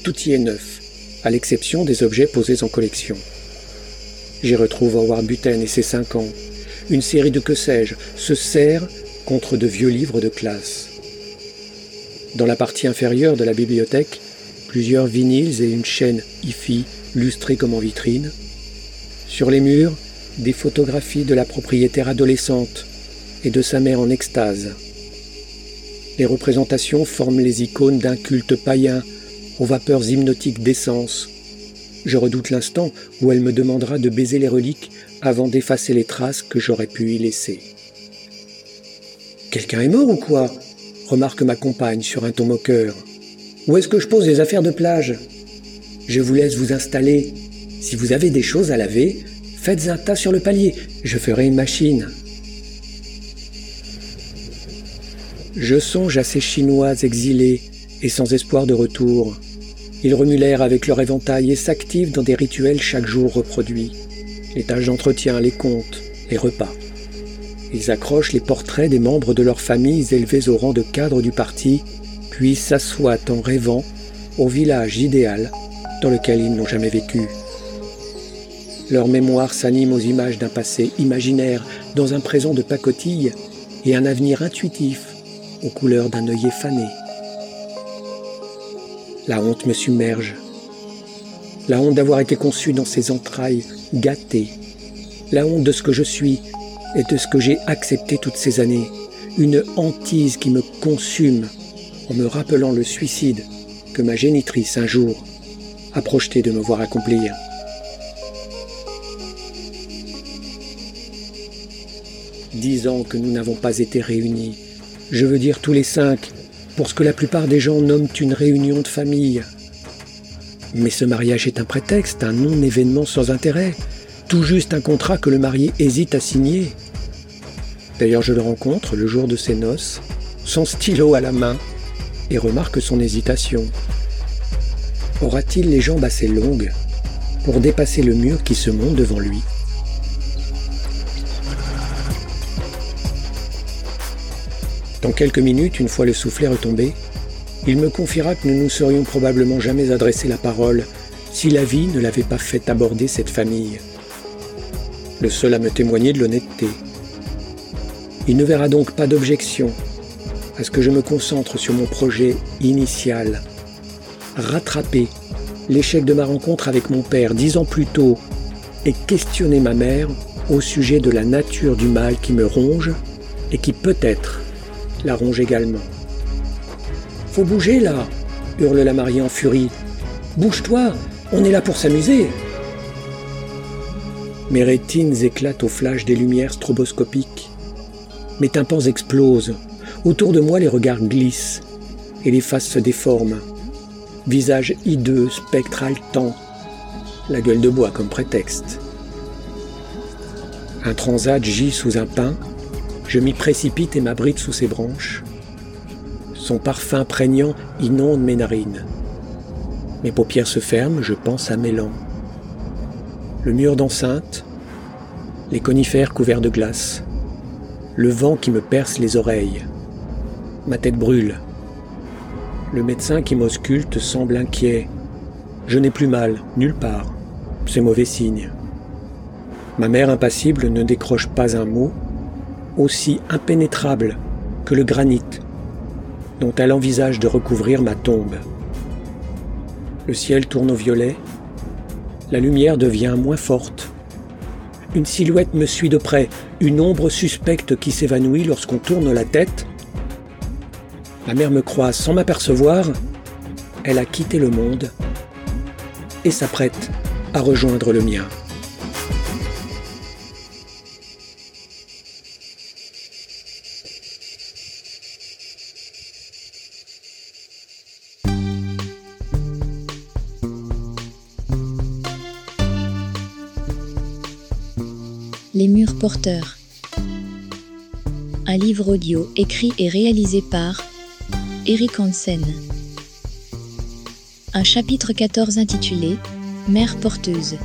Tout y est neuf, à l'exception des objets posés en collection. J'y retrouve Howard Buten et ses cinq ans. Une série de que sais-je se serre contre de vieux livres de classe. Dans la partie inférieure de la bibliothèque, plusieurs vinyles et une chaîne IFI lustrée comme en vitrine. Sur les murs, des photographies de la propriétaire adolescente et de sa mère en extase. Les représentations forment les icônes d'un culte païen aux vapeurs hypnotiques d'essence. Je redoute l'instant où elle me demandera de baiser les reliques avant d'effacer les traces que j'aurais pu y laisser. Quelqu'un est mort ou quoi? remarque ma compagne sur un ton moqueur. Où est-ce que je pose les affaires de plage? Je vous laisse vous installer. Si vous avez des choses à laver, faites un tas sur le palier, je ferai une machine. Je songe à ces Chinois exilés et sans espoir de retour. Ils l'air avec leur éventail et s'activent dans des rituels chaque jour reproduits. Les tâches d'entretien, les comptes, les repas. Ils accrochent les portraits des membres de leurs familles élevés au rang de cadres du parti, puis s'assoient en rêvant au village idéal dans lequel ils n'ont jamais vécu. Leur mémoire s'anime aux images d'un passé imaginaire dans un présent de pacotille et un avenir intuitif aux couleurs d'un œillet fané. La honte me submerge. La honte d'avoir été conçu dans ses entrailles gâtées. La honte de ce que je suis et de ce que j'ai accepté toutes ces années. Une hantise qui me consume en me rappelant le suicide que ma génitrice un jour a projeté de me voir accomplir. Dix ans que nous n'avons pas été réunis. Je veux dire tous les cinq, pour ce que la plupart des gens nomment une réunion de famille. Mais ce mariage est un prétexte, un non-événement sans intérêt, tout juste un contrat que le marié hésite à signer. D'ailleurs, je le rencontre le jour de ses noces, son stylo à la main, et remarque son hésitation. Aura-t-il les jambes assez longues pour dépasser le mur qui se monte devant lui? Dans quelques minutes, une fois le soufflet retombé, il me confiera que nous nous serions probablement jamais adressé la parole si la vie ne l'avait pas fait aborder cette famille. Le seul à me témoigner de l'honnêteté. Il ne verra donc pas d'objection à ce que je me concentre sur mon projet initial. Rattraper l'échec de ma rencontre avec mon père dix ans plus tôt et questionner ma mère au sujet de la nature du mal qui me ronge et qui peut-être la ronge également. Faut bouger là hurle la mariée en furie. Bouge-toi, on est là pour s'amuser. Mes rétines éclatent au flash des lumières stroboscopiques. Mes tympans explosent. Autour de moi, les regards glissent et les faces se déforment. Visage hideux, spectral temps. La gueule de bois comme prétexte. Un transat gît sous un pin je m'y précipite et m'abrite sous ses branches. Son parfum prégnant inonde mes narines. Mes paupières se ferment, je pense à Mélan. Le mur d'enceinte, les conifères couverts de glace, le vent qui me perce les oreilles. Ma tête brûle. Le médecin qui m'ausculte semble inquiet. Je n'ai plus mal, nulle part. C'est mauvais signe. Ma mère impassible ne décroche pas un mot, aussi impénétrable que le granit dont elle envisage de recouvrir ma tombe. Le ciel tourne au violet, la lumière devient moins forte. Une silhouette me suit de près, une ombre suspecte qui s'évanouit lorsqu'on tourne la tête. Ma mère me croise sans m'apercevoir, elle a quitté le monde et s'apprête à rejoindre le mien. Porteurs. Un livre audio écrit et réalisé par Eric Hansen. Un chapitre 14 intitulé Mère porteuse.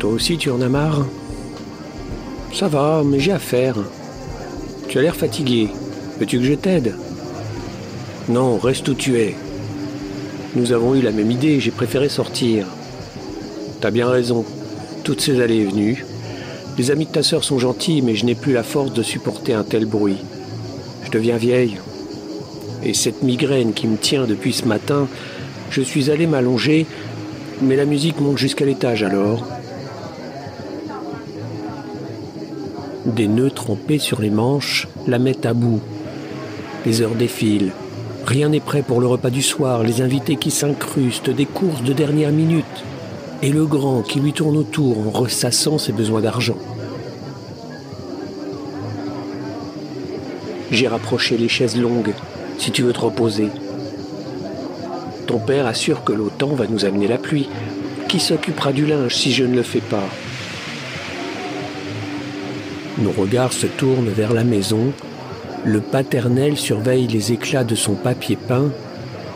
Toi aussi, tu en as marre? Ça va, mais j'ai affaire. Tu as l'air fatigué. Veux-tu que je t'aide? Non, reste où tu es. Nous avons eu la même idée, j'ai préféré sortir. T'as bien raison. Toutes ces allées et venues. Les amis de ta sœur sont gentils, mais je n'ai plus la force de supporter un tel bruit. Je deviens vieille. Et cette migraine qui me tient depuis ce matin, je suis allé m'allonger, mais la musique monte jusqu'à l'étage alors. Des nœuds trempés sur les manches la mettent à bout. Les heures défilent. Rien n'est prêt pour le repas du soir, les invités qui s'incrustent, des courses de dernière minute, et le grand qui lui tourne autour en ressassant ses besoins d'argent. J'ai rapproché les chaises longues, si tu veux te reposer. Ton père assure que l'OTAN va nous amener la pluie. Qui s'occupera du linge si je ne le fais pas? Nos regards se tournent vers la maison. Le paternel surveille les éclats de son papier peint.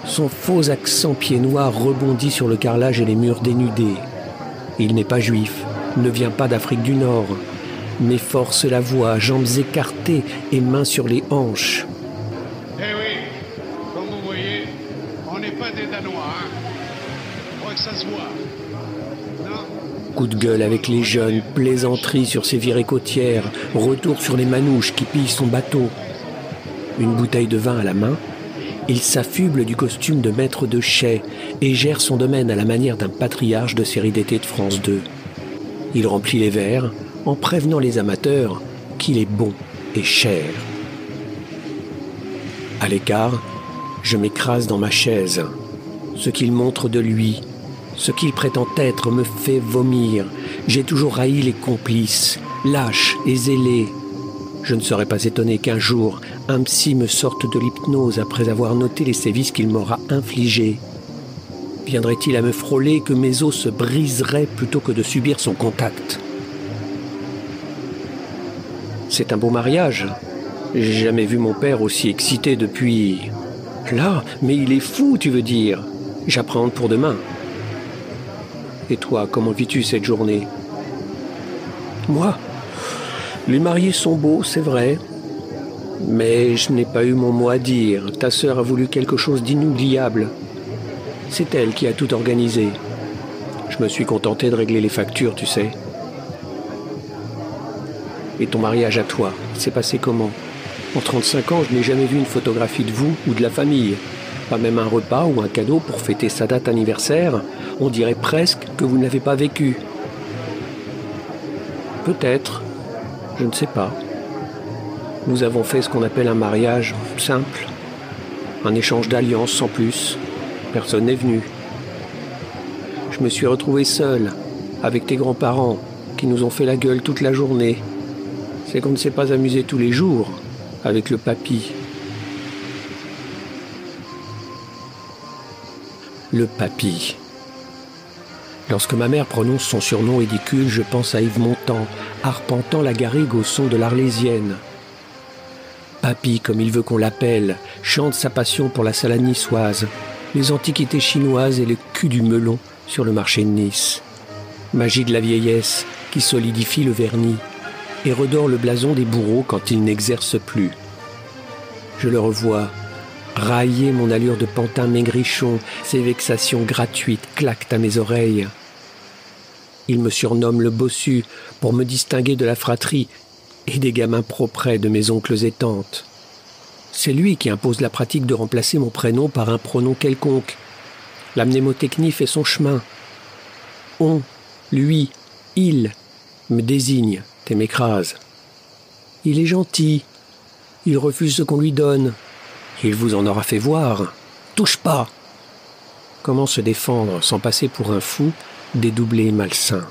Son faux accent pied noir rebondit sur le carrelage et les murs dénudés. Il n'est pas juif, ne vient pas d'Afrique du Nord, mais force la voix, jambes écartées et mains sur les hanches. Eh oui, comme vous voyez, on n'est pas des Danois, hein. Que ça se voit. Non Coup de gueule avec les jeunes, plaisanterie sur ses virées côtières, retour sur les manouches qui pillent son bateau. Une bouteille de vin à la main, il s'affuble du costume de maître de chais et gère son domaine à la manière d'un patriarche de série d'été de France 2. Il remplit les verres en prévenant les amateurs qu'il est bon et cher. À l'écart, je m'écrase dans ma chaise. Ce qu'il montre de lui, ce qu'il prétend être me fait vomir. J'ai toujours haï les complices, lâches et zélés. Je ne serais pas étonné qu'un jour, un psy me sorte de l'hypnose après avoir noté les sévices qu'il m'aura infligés. Viendrait-il à me frôler que mes os se briseraient plutôt que de subir son contact? C'est un beau mariage. J'ai jamais vu mon père aussi excité depuis... Là, mais il est fou, tu veux dire J'apprends pour demain. Et toi, comment vis-tu cette journée? Moi Les mariés sont beaux, c'est vrai. Mais je n'ai pas eu mon mot à dire. Ta sœur a voulu quelque chose d'inoubliable. C'est elle qui a tout organisé. Je me suis contenté de régler les factures, tu sais. Et ton mariage à toi, c'est passé comment? En 35 ans, je n'ai jamais vu une photographie de vous ou de la famille. Pas même un repas ou un cadeau pour fêter sa date anniversaire. On dirait presque que vous ne l'avez pas vécu. Peut-être. Je ne sais pas. Nous avons fait ce qu'on appelle un mariage simple. Un échange d'alliances sans plus. Personne n'est venu. Je me suis retrouvé seul, avec tes grands-parents, qui nous ont fait la gueule toute la journée. C'est qu'on ne s'est pas amusé tous les jours avec le papy. Le papy. Lorsque ma mère prononce son surnom ridicule, je pense à Yves Montand, arpentant la garrigue au son de l'Arlésienne. Papy, comme il veut qu'on l'appelle, chante sa passion pour la salade niçoise, les antiquités chinoises et le cul du melon sur le marché de Nice. Magie de la vieillesse qui solidifie le vernis et redore le blason des bourreaux quand ils n'exercent plus. Je le revois, railler mon allure de pantin maigrichon, ses vexations gratuites claquent à mes oreilles. Il me surnomme le bossu pour me distinguer de la fratrie et des gamins propres de mes oncles et tantes. C'est lui qui impose la pratique de remplacer mon prénom par un pronom quelconque. La mnémotechnie fait son chemin. On, lui, il me désigne et m'écrase. Il est gentil. Il refuse ce qu'on lui donne. Il vous en aura fait voir. Touche pas. Comment se défendre sans passer pour un fou, dédoublé et malsain?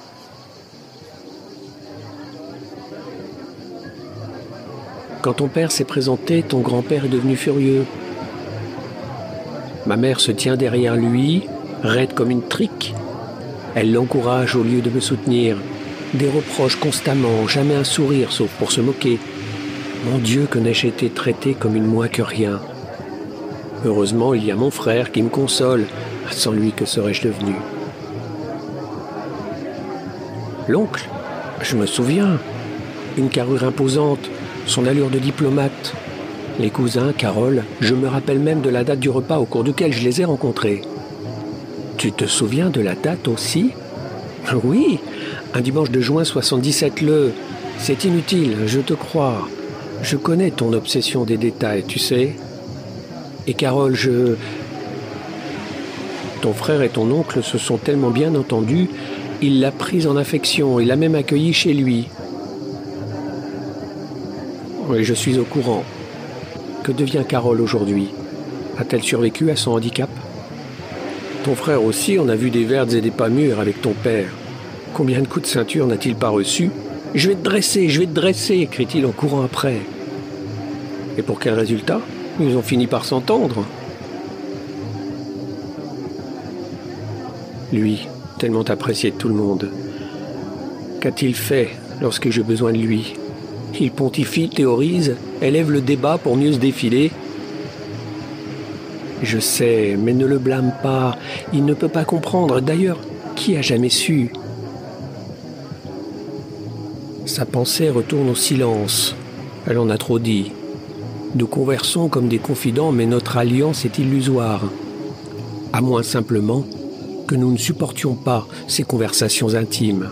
Quand ton père s'est présenté, ton grand-père est devenu furieux. Ma mère se tient derrière lui, raide comme une trique. Elle l'encourage au lieu de me soutenir. Des reproches constamment, jamais un sourire sauf pour se moquer. Mon Dieu, que n'ai-je été traité comme une moins que rien? Heureusement, il y a mon frère qui me console. Sans lui, que serais-je devenu? L'oncle, je me souviens. Une carrure imposante, son allure de diplomate. Les cousins, Carole, je me rappelle même de la date du repas au cours duquel je les ai rencontrés. Tu te souviens de la date aussi? Oui, un dimanche de juin 77 le. C'est inutile, je te crois. Je connais ton obsession des détails, tu sais. Et Carole, je... Ton frère et ton oncle se sont tellement bien entendus, il l'a prise en affection et l'a même accueillie chez lui. Oui, je suis au courant. Que devient Carole aujourd'hui? A-t-elle survécu à son handicap? Ton frère aussi en a vu des vertes et des pas mûres avec ton père. Combien de coups de ceinture n'a-t-il pas reçu Je vais te dresser, je vais te dresser, crie-t-il en courant après. Et pour quel résultat? Ils ont fini par s'entendre. Lui, tellement apprécié de tout le monde. Qu'a-t-il fait lorsque j'ai besoin de lui? Il pontifie, théorise, élève le débat pour mieux se défiler. Je sais, mais ne le blâme pas. Il ne peut pas comprendre. D'ailleurs, qui a jamais su? Sa pensée retourne au silence. Elle en a trop dit. Nous conversons comme des confidents, mais notre alliance est illusoire. À moins simplement que nous ne supportions pas ces conversations intimes.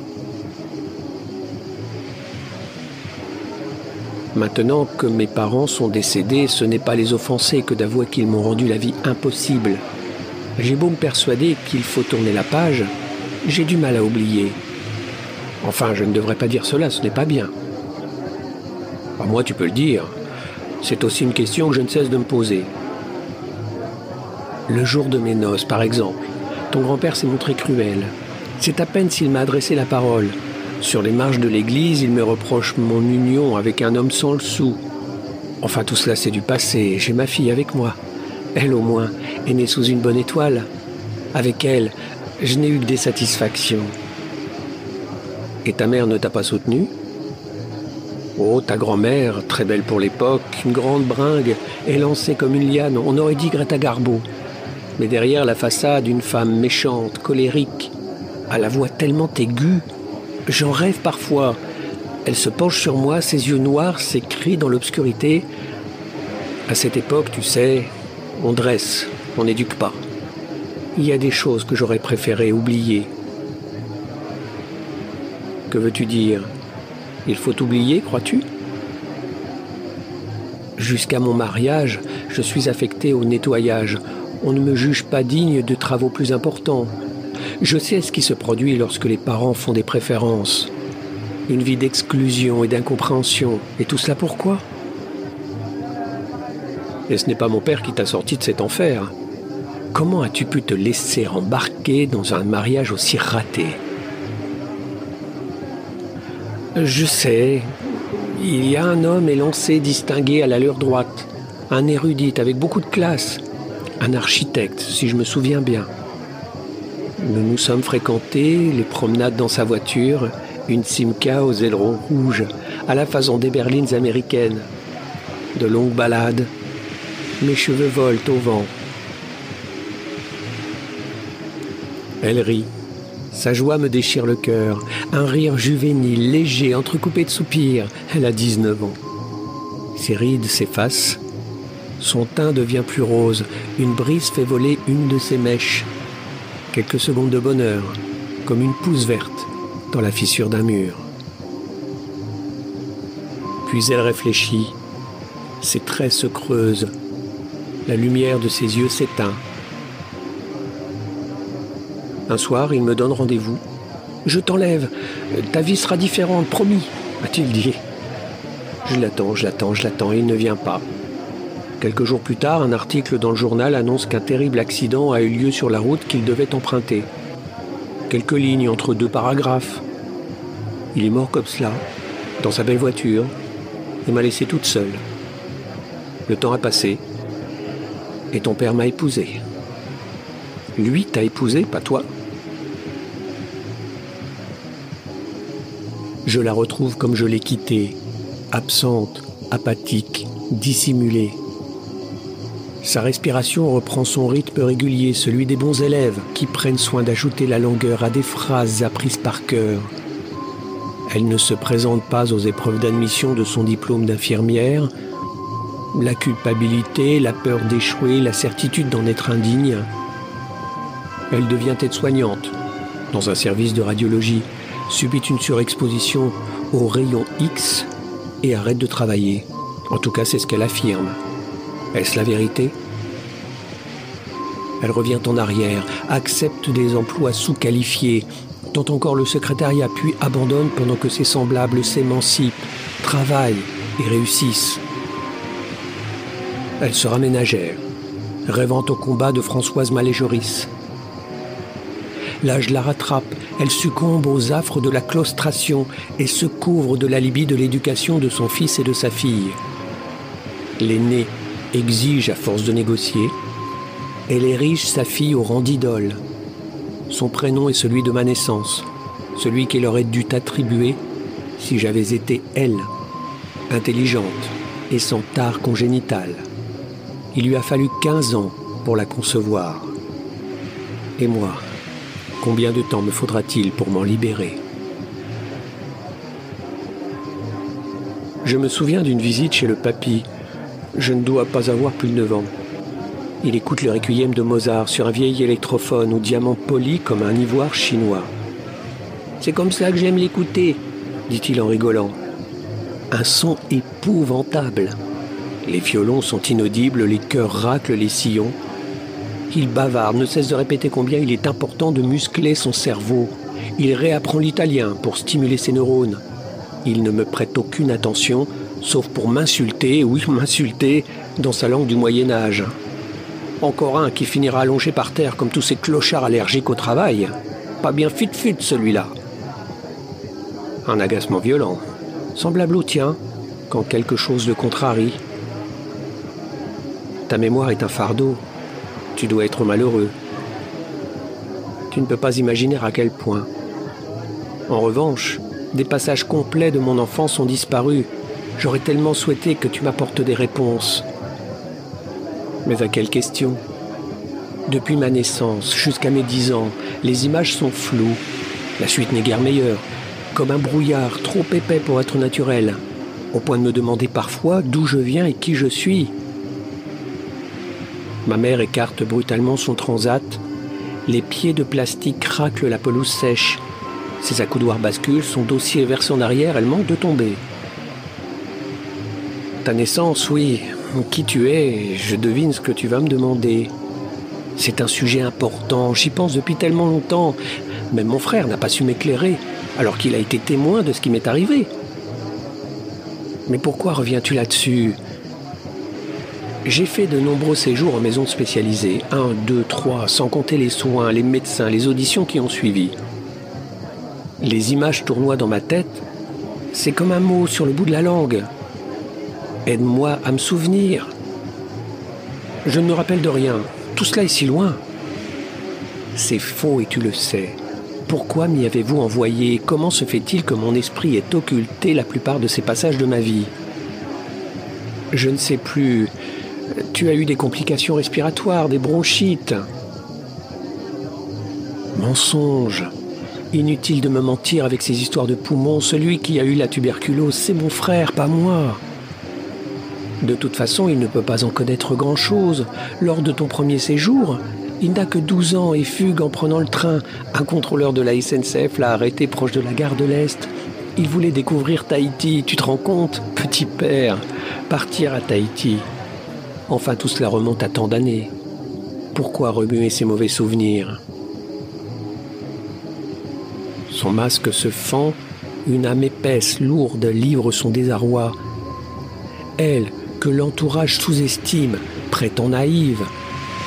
Maintenant que mes parents sont décédés, ce n'est pas les offenser que d'avouer qu'ils m'ont rendu la vie impossible. J'ai beau me persuader qu'il faut tourner la page, j'ai du mal à oublier. Enfin, je ne devrais pas dire cela, ce n'est pas bien. Moi, tu peux le dire, c'est aussi une question que je ne cesse de me poser. Le jour de mes noces, par exemple, ton grand-père s'est montré cruel. C'est à peine s'il m'a adressé la parole. Sur les marches de l'église, il me reproche mon union avec un homme sans le sou. Enfin, tout cela, c'est du passé. J'ai ma fille avec moi. Elle, au moins, est née sous une bonne étoile. Avec elle, je n'ai eu que des satisfactions. Et ta mère ne t'a pas soutenu Oh, ta grand-mère, très belle pour l'époque, une grande bringue, élancée comme une liane, on aurait dit Greta Garbo. Mais derrière la façade, une femme méchante, colérique, à la voix tellement aiguë, j'en rêve parfois. Elle se penche sur moi, ses yeux noirs s'écrient dans l'obscurité. À cette époque, tu sais, on dresse, on n'éduque pas. Il y a des choses que j'aurais préféré oublier. Que veux-tu dire? Il faut oublier, crois-tu? Jusqu'à mon mariage, je suis affecté au nettoyage. On ne me juge pas digne de travaux plus importants. Je sais ce qui se produit lorsque les parents font des préférences. Une vie d'exclusion et d'incompréhension. Et tout cela pourquoi? Et ce n'est pas mon père qui t'a sorti de cet enfer. Comment as-tu pu te laisser embarquer dans un mariage aussi raté? Je sais. Il y a un homme élancé, distingué à l'allure droite. Un érudit avec beaucoup de classe. Un architecte, si je me souviens bien. Nous nous sommes fréquentés, les promenades dans sa voiture, une Simca aux ailerons rouges, à la façon des berlines américaines. De longues balades. Mes cheveux volent au vent. Elle rit. Sa joie me déchire le cœur. Un rire juvénile, léger, entrecoupé de soupirs. Elle a 19 ans. Ses rides s'effacent. Son teint devient plus rose. Une brise fait voler une de ses mèches. Quelques secondes de bonheur, comme une pousse verte dans la fissure d'un mur. Puis elle réfléchit. Ses traits se creusent. La lumière de ses yeux s'éteint. Un soir, il me donne rendez-vous. Je t'enlève. Ta vie sera différente, promis, a-t-il dit. Je l'attends, je l'attends, je l'attends, il ne vient pas. Quelques jours plus tard, un article dans le journal annonce qu'un terrible accident a eu lieu sur la route qu'il devait emprunter. Quelques lignes entre deux paragraphes. Il est mort comme cela, dans sa belle voiture, et m'a laissé toute seule. Le temps a passé, et ton père m'a épousée. Lui t'a épousé, pas toi Je la retrouve comme je l'ai quittée, absente, apathique, dissimulée. Sa respiration reprend son rythme régulier, celui des bons élèves qui prennent soin d'ajouter la longueur à des phrases apprises par cœur. Elle ne se présente pas aux épreuves d'admission de son diplôme d'infirmière. La culpabilité, la peur d'échouer, la certitude d'en être indigne. Elle devient aide-soignante dans un service de radiologie, subit une surexposition aux rayons X et arrête de travailler. En tout cas, c'est ce qu'elle affirme. Est-ce la vérité? Elle revient en arrière, accepte des emplois sous-qualifiés, tente encore le secrétariat, puis abandonne pendant que ses semblables s'émancipent, travaillent et réussissent. Elle sera ménagère, rêvant au combat de Françoise Maléjoris. L'âge la rattrape, elle succombe aux affres de la claustration et se couvre de l'alibi de l'éducation de son fils et de sa fille. L'aîné exige à force de négocier. Elle érige sa fille au rang d'idole. Son prénom est celui de ma naissance, celui qu'elle aurait dû attribuer si j'avais été elle, intelligente et sans tard congénital. Il lui a fallu 15 ans pour la concevoir. Et moi, Combien de temps me faudra-t-il pour m'en libérer? Je me souviens d'une visite chez le papy. Je ne dois pas avoir plus de 9 ans. Il écoute le requiem de Mozart sur un vieil électrophone ou diamant poli comme un ivoire chinois. C'est comme ça que j'aime l'écouter, dit-il en rigolant. Un son épouvantable. Les violons sont inaudibles, les chœurs raclent les sillons. Il bavarde, ne cesse de répéter combien il est important de muscler son cerveau. Il réapprend l'italien pour stimuler ses neurones. Il ne me prête aucune attention, sauf pour m'insulter, oui, [laughs] m'insulter, dans sa langue du Moyen Âge. Encore un qui finira allongé par terre comme tous ces clochards allergiques au travail. Pas bien fit-fit celui-là. Un agacement violent, semblable au tien, quand quelque chose le contrarie. Ta mémoire est un fardeau, tu dois être malheureux. Tu ne peux pas imaginer à quel point. En revanche, des passages complets de mon enfance ont disparu. J'aurais tellement souhaité que tu m'apportes des réponses. Mais à quelle question? Depuis ma naissance jusqu'à mes dix ans, les images sont floues. La suite n'est guère meilleure. Comme un brouillard trop épais pour être naturel, au point de me demander parfois d'où je viens et qui je suis. Ma mère écarte brutalement son transat. Les pieds de plastique raclent la pelouse sèche. Ses accoudoirs basculent, son dossier verse en arrière, elle manque de tomber. Ta naissance, oui. Qui tu es, je devine ce que tu vas me demander. C'est un sujet important, j'y pense depuis tellement longtemps. Même mon frère n'a pas su m'éclairer, alors qu'il a été témoin de ce qui m'est arrivé. Mais pourquoi reviens-tu là-dessus? J'ai fait de nombreux séjours en maison spécialisée, un, deux, trois, sans compter les soins, les médecins, les auditions qui ont suivi. Les images tournoient dans ma tête, c'est comme un mot sur le bout de la langue. Aide-moi à me souvenir. Je ne me rappelle de rien, tout cela est si loin. C'est faux et tu le sais. Pourquoi m'y avez-vous envoyé? Comment se fait-il que mon esprit ait occulté la plupart de ces passages de ma vie? Je ne sais plus, tu as eu des complications respiratoires, des bronchites. Mensonge. Inutile de me mentir avec ces histoires de poumons. Celui qui a eu la tuberculose, c'est mon frère, pas moi. De toute façon, il ne peut pas en connaître grand-chose. Lors de ton premier séjour, il n'a que 12 ans et fugue en prenant le train. Un contrôleur de la SNCF l'a arrêté proche de la gare de l'Est. Il voulait découvrir Tahiti, tu te rends compte Petit père, partir à Tahiti. Enfin, tout cela remonte à tant d'années. Pourquoi remuer ces mauvais souvenirs? Son masque se fend, une âme épaisse, lourde, livre son désarroi. Elle, que l'entourage sous-estime, prétend naïve,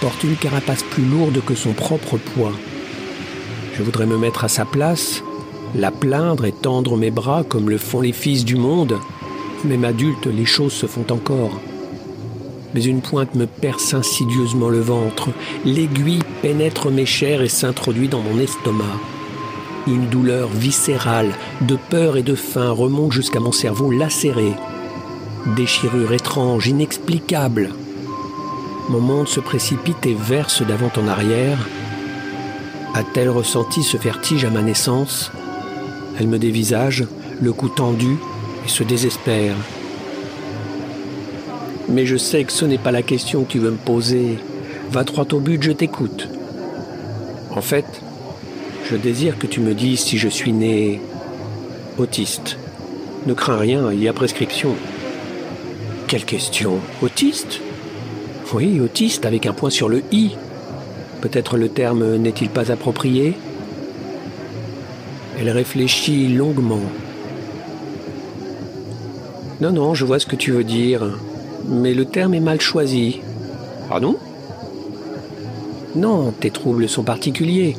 porte une carapace plus lourde que son propre poids. Je voudrais me mettre à sa place, la plaindre et tendre mes bras comme le font les fils du monde. Même adulte, les choses se font encore mais une pointe me perce insidieusement le ventre. L'aiguille pénètre mes chairs et s'introduit dans mon estomac. Une douleur viscérale, de peur et de faim remonte jusqu'à mon cerveau lacéré. Déchirure étrange, inexplicable. Mon monde se précipite et verse d'avant en arrière. A-t-elle ressenti ce vertige à ma naissance? Elle me dévisage, le cou tendu, et se désespère. Mais je sais que ce n'est pas la question que tu veux me poser. Va droit au but, je t'écoute. En fait, je désire que tu me dises si je suis né autiste. Ne crains rien, il y a prescription. Quelle question Autiste? Oui, autiste avec un point sur le i. Peut-être le terme n'est-il pas approprié? Elle réfléchit longuement. Non, non, je vois ce que tu veux dire, mais le terme est mal choisi. Pardon? Non, tes troubles sont particuliers.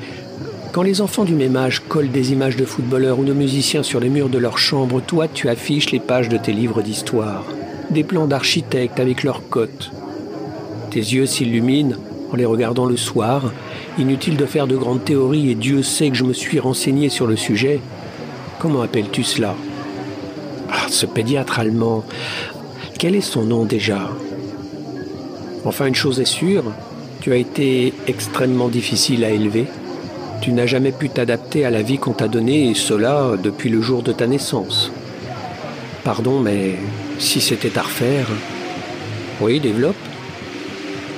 Quand les enfants du même âge collent des images de footballeurs ou de musiciens sur les murs de leur chambre, toi tu affiches les pages de tes livres d'histoire, plans d'architectes avec leurs cotes. Tes yeux s'illuminent en les regardant le soir. Inutile de faire de grandes théories et Dieu sait que je me suis renseigné sur le sujet. Comment appelles-tu cela? Ah, Ce pédiatre allemand, quel est son nom déjà? Enfin, une chose est sûre, tu as été extrêmement difficile à élever. Tu n'as jamais pu t'adapter à la vie qu'on t'a donnée, et cela depuis le jour de ta naissance. Pardon, mais si c'était à refaire... Oui, développe.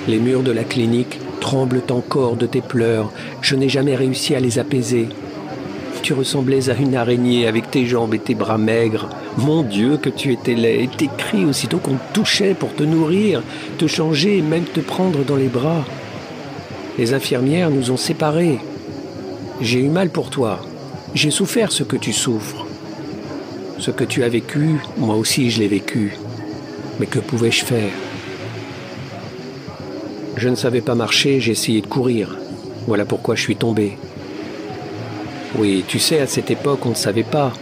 Les murs de la clinique tremblent encore de tes pleurs. Je n'ai jamais réussi à les apaiser. Tu ressemblais à une araignée avec tes jambes et tes bras maigres. Mon Dieu, que tu étais laid. Et tes cris aussitôt qu'on te touchait pour te nourrir, te changer et même te prendre dans les bras. Les infirmières nous ont séparés. J'ai eu mal pour toi. J'ai souffert ce que tu souffres. Ce que tu as vécu, moi aussi je l'ai vécu. Mais que pouvais-je faire? Je ne savais pas marcher, j'ai essayé de courir. Voilà pourquoi je suis tombé. Oui, tu sais, à cette époque, on ne savait pas.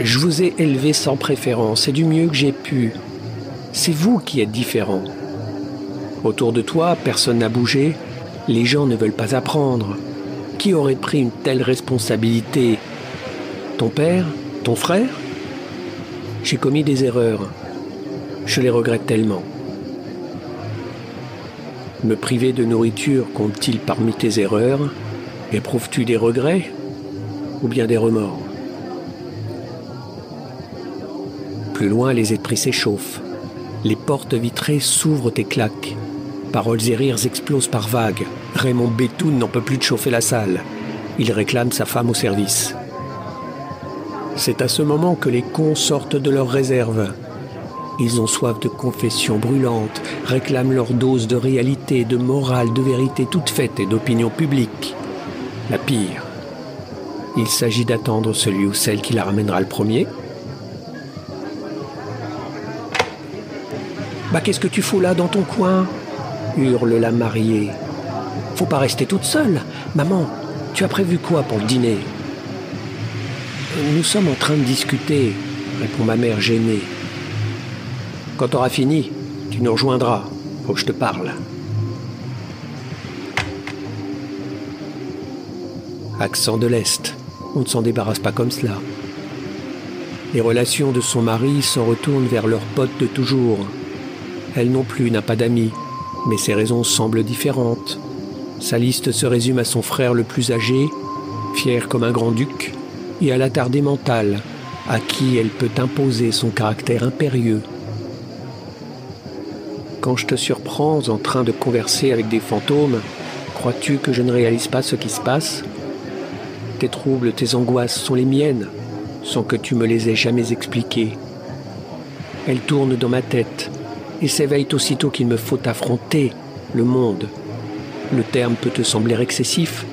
Je vous ai élevé sans préférence, c'est du mieux que j'ai pu. C'est vous qui êtes différent. Autour de toi, personne n'a bougé, les gens ne veulent pas apprendre. Qui aurait pris une telle responsabilité? Ton père? Ton frère? J'ai commis des erreurs. Je les regrette tellement. Me priver de nourriture compte-t-il parmi tes erreurs? Éprouves-tu des regrets ou bien des remords? Plus loin, les esprits s'échauffent. Les portes vitrées s'ouvrent et claquent. Paroles et rires explosent par vagues. Raymond Bétoun n'en peut plus de chauffer la salle. Il réclame sa femme au service. C'est à ce moment que les cons sortent de leurs réserves. Ils ont soif de confessions brûlantes, réclament leur dose de réalité, de morale, de vérité toute faite et d'opinion publique. La pire. Il s'agit d'attendre celui ou celle qui la ramènera le premier. Bah qu'est-ce que tu fous là dans ton coin? hurle la mariée. Faut pas rester toute seule. Maman, tu as prévu quoi pour le dîner? Nous sommes en train de discuter, répond ma mère gênée. Quand auras fini, tu nous rejoindras. Faut que je te parle. Accent de l'Est. On ne s'en débarrasse pas comme cela. Les relations de son mari s'en retournent vers leurs potes de toujours. Elle non plus n'a pas d'amis, mais ses raisons semblent différentes. Sa liste se résume à son frère le plus âgé, fier comme un grand-duc, et à l'attardé mental, à qui elle peut imposer son caractère impérieux quand je te surprends en train de converser avec des fantômes, crois-tu que je ne réalise pas ce qui se passe? Tes troubles, tes angoisses sont les miennes, sans que tu me les aies jamais expliquées. Elles tournent dans ma tête et s'éveillent aussitôt qu'il me faut affronter le monde. Le terme peut te sembler excessif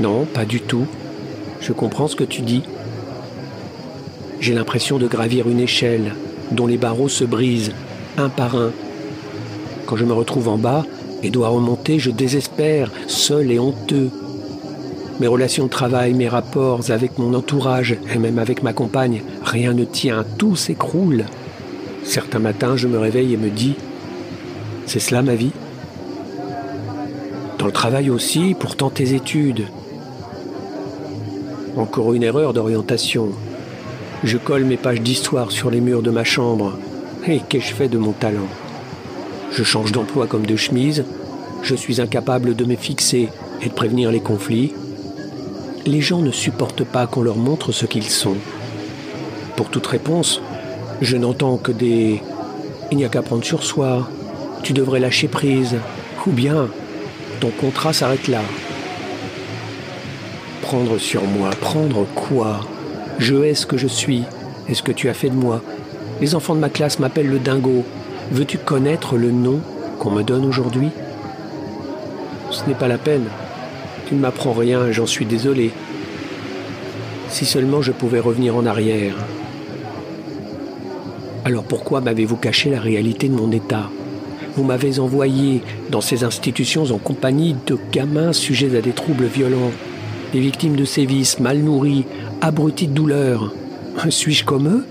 Non, pas du tout. Je comprends ce que tu dis. J'ai l'impression de gravir une échelle dont les barreaux se brisent un par un. Quand je me retrouve en bas et dois remonter, je désespère, seul et honteux. Mes relations de travail, mes rapports avec mon entourage et même avec ma compagne, rien ne tient, tout s'écroule. Certains matins, je me réveille et me dis, c'est cela ma vie Dans le travail aussi, pourtant tes études. Encore une erreur d'orientation. Je colle mes pages d'histoire sur les murs de ma chambre. Et qu'ai-je fait de mon talent? Je change d'emploi comme de chemise. Je suis incapable de me fixer et de prévenir les conflits. Les gens ne supportent pas qu'on leur montre ce qu'ils sont. Pour toute réponse, je n'entends que des ⁇ Il n'y a qu'à prendre sur soi, tu devrais lâcher prise, ou bien ton contrat s'arrête là. Prendre sur moi, prendre quoi? Je hais ce que je suis et ce que tu as fait de moi. Les enfants de ma classe m'appellent le dingo. Veux-tu connaître le nom qu'on me donne aujourd'hui? Ce n'est pas la peine. Tu ne m'apprends rien, j'en suis désolé. Si seulement je pouvais revenir en arrière. Alors pourquoi m'avez-vous caché la réalité de mon état? Vous m'avez envoyé dans ces institutions en compagnie de gamins sujets à des troubles violents, des victimes de sévices, mal nourris, abrutis de douleur. Suis-je comme eux?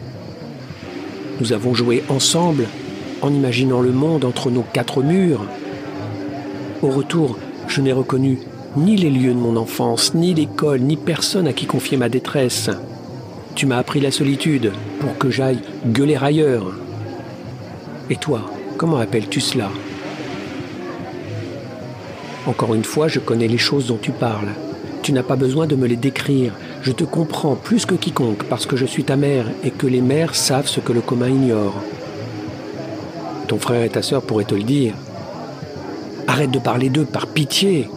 Nous avons joué ensemble, en imaginant le monde entre nos quatre murs. Au retour, je n'ai reconnu ni les lieux de mon enfance, ni l'école, ni personne à qui confier ma détresse. Tu m'as appris la solitude pour que j'aille gueuler ailleurs. Et toi, comment appelles-tu cela? Encore une fois, je connais les choses dont tu parles. Tu n'as pas besoin de me les décrire. Je te comprends plus que quiconque parce que je suis ta mère et que les mères savent ce que le commun ignore. Ton frère et ta sœur pourraient te le dire. Arrête de parler d'eux par pitié.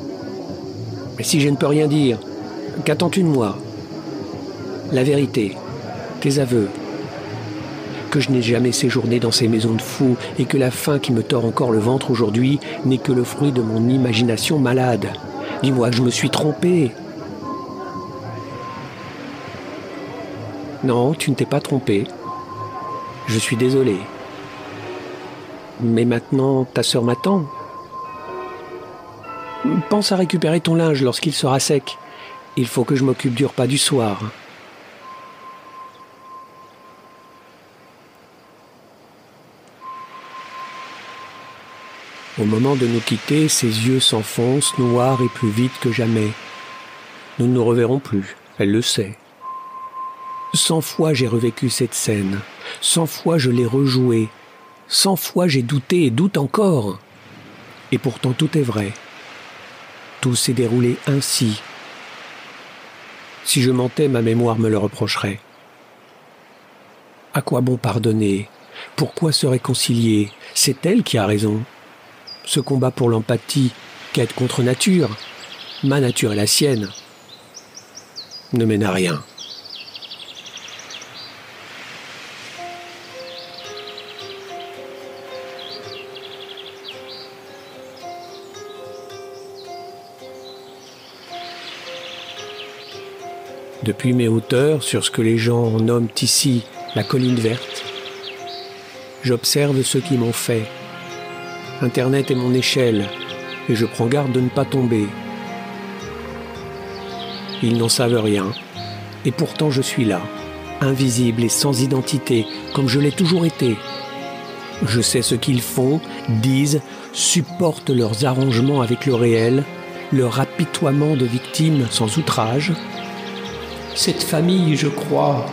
Mais si je ne peux rien dire, qu'attends-tu de moi? La vérité, tes aveux, que je n'ai jamais séjourné dans ces maisons de fous et que la faim qui me tord encore le ventre aujourd'hui n'est que le fruit de mon imagination malade. Dis-moi que je me suis trompé. Non, tu ne t'es pas trompé. Je suis désolé. Mais maintenant, ta sœur m'attend. Pense à récupérer ton linge lorsqu'il sera sec. Il faut que je m'occupe du repas du soir. Au moment de nous quitter, ses yeux s'enfoncent noirs et plus vite que jamais. Nous ne nous reverrons plus, elle le sait. Cent fois j'ai revécu cette scène, cent fois je l'ai rejouée, cent fois j'ai douté et doute encore. Et pourtant tout est vrai. Tout s'est déroulé ainsi. Si je mentais, ma mémoire me le reprocherait. À quoi bon pardonner? Pourquoi se réconcilier? C'est elle qui a raison ce combat pour l'empathie, quête contre nature, ma nature et la sienne, ne mène à rien. Depuis mes hauteurs, sur ce que les gens nomment ici la colline verte, j'observe ce qui m'ont fait, Internet est mon échelle et je prends garde de ne pas tomber. Ils n'en savent rien et pourtant je suis là, invisible et sans identité, comme je l'ai toujours été. Je sais ce qu'ils font, disent, supportent leurs arrangements avec le réel, leur apitoiement de victimes sans outrage. Cette famille, je crois.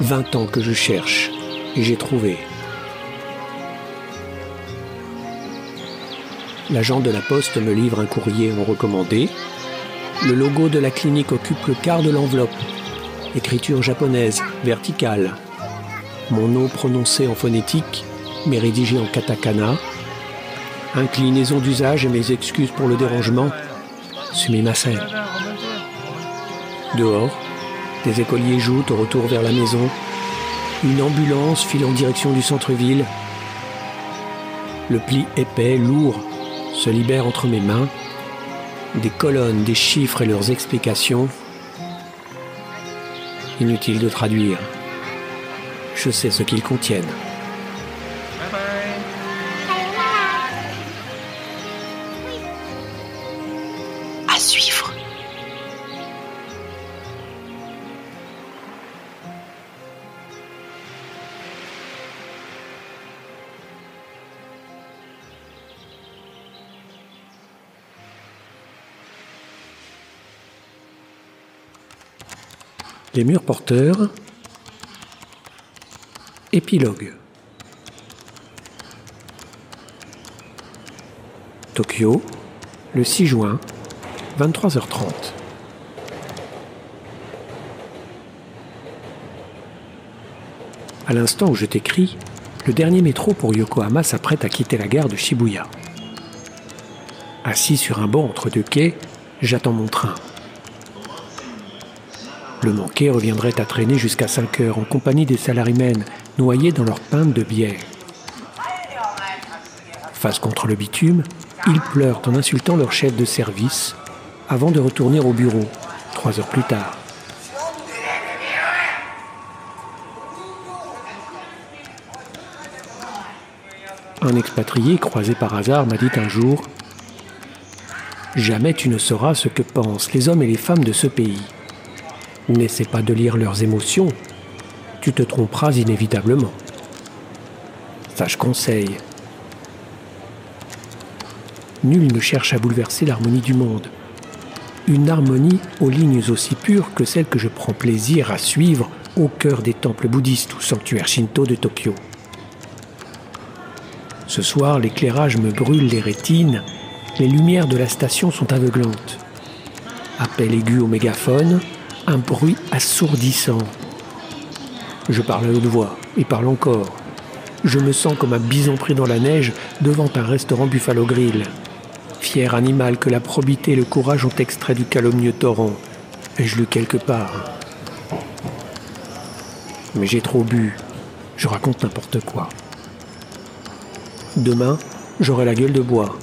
Vingt ans que je cherche et j'ai trouvé. L'agent de la poste me livre un courrier en recommandé. Le logo de la clinique occupe le quart de l'enveloppe. Écriture japonaise, verticale. Mon nom prononcé en phonétique, mais rédigé en katakana. Inclinaison d'usage et mes excuses pour le dérangement. Sumimasen. Dehors, des écoliers jouent au retour vers la maison. Une ambulance file en direction du centre-ville. Le pli épais, lourd, se libère entre mes mains, des colonnes, des chiffres et leurs explications. Inutile de traduire. Je sais ce qu'ils contiennent. Les murs porteurs. Épilogue. Tokyo, le 6 juin, 23h30. À l'instant où je t'écris, le dernier métro pour Yokohama s'apprête à quitter la gare de Shibuya. Assis sur un banc entre deux quais, j'attends mon train. Le manqué reviendrait à traîner jusqu'à 5 heures en compagnie des salarimènes noyés dans leur pinte de bière. Face contre le bitume, ils pleurent en insultant leur chef de service avant de retourner au bureau, trois heures plus tard. Un expatrié croisé par hasard m'a dit un jour Jamais tu ne sauras ce que pensent les hommes et les femmes de ce pays. N'essaie pas de lire leurs émotions, tu te tromperas inévitablement. Sage conseil. Nul ne cherche à bouleverser l'harmonie du monde. Une harmonie aux lignes aussi pures que celles que je prends plaisir à suivre au cœur des temples bouddhistes ou sanctuaires shinto de Tokyo. Ce soir, l'éclairage me brûle les rétines, les lumières de la station sont aveuglantes. Appel aigu au mégaphone, un bruit assourdissant. Je parle à haute voix et parle encore. Je me sens comme un bison pris dans la neige devant un restaurant Buffalo Grill. Fier animal que la probité et le courage ont extrait du calomnieux torrent. Ai-je lu quelque part? Mais j'ai trop bu. Je raconte n'importe quoi. Demain, j'aurai la gueule de bois.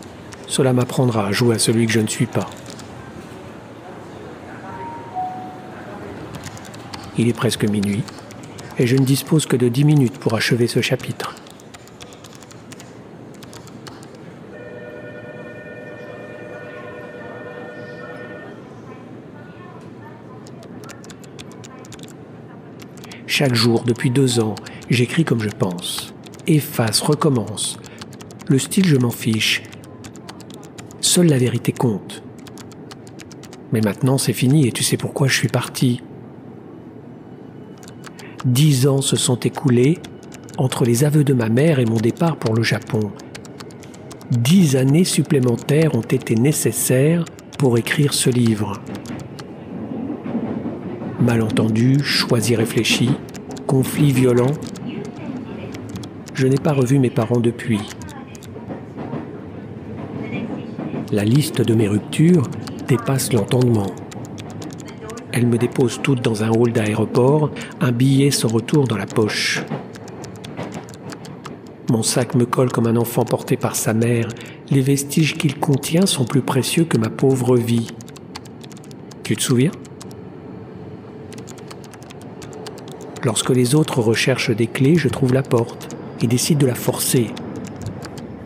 Cela m'apprendra à jouer à celui que je ne suis pas. Il est presque minuit, et je ne dispose que de dix minutes pour achever ce chapitre. Chaque jour, depuis deux ans, j'écris comme je pense. Efface, recommence, le style, je m'en fiche. Seule la vérité compte. Mais maintenant, c'est fini et tu sais pourquoi je suis parti. Dix ans se sont écoulés entre les aveux de ma mère et mon départ pour le Japon. Dix années supplémentaires ont été nécessaires pour écrire ce livre. Malentendus, choix irréfléchis, conflits violents. Je n'ai pas revu mes parents depuis. La liste de mes ruptures dépasse l'entendement. Elles me déposent toutes dans un hall d'aéroport, un billet sans retour dans la poche. Mon sac me colle comme un enfant porté par sa mère. Les vestiges qu'il contient sont plus précieux que ma pauvre vie. Tu te souviens? Lorsque les autres recherchent des clés, je trouve la porte et décide de la forcer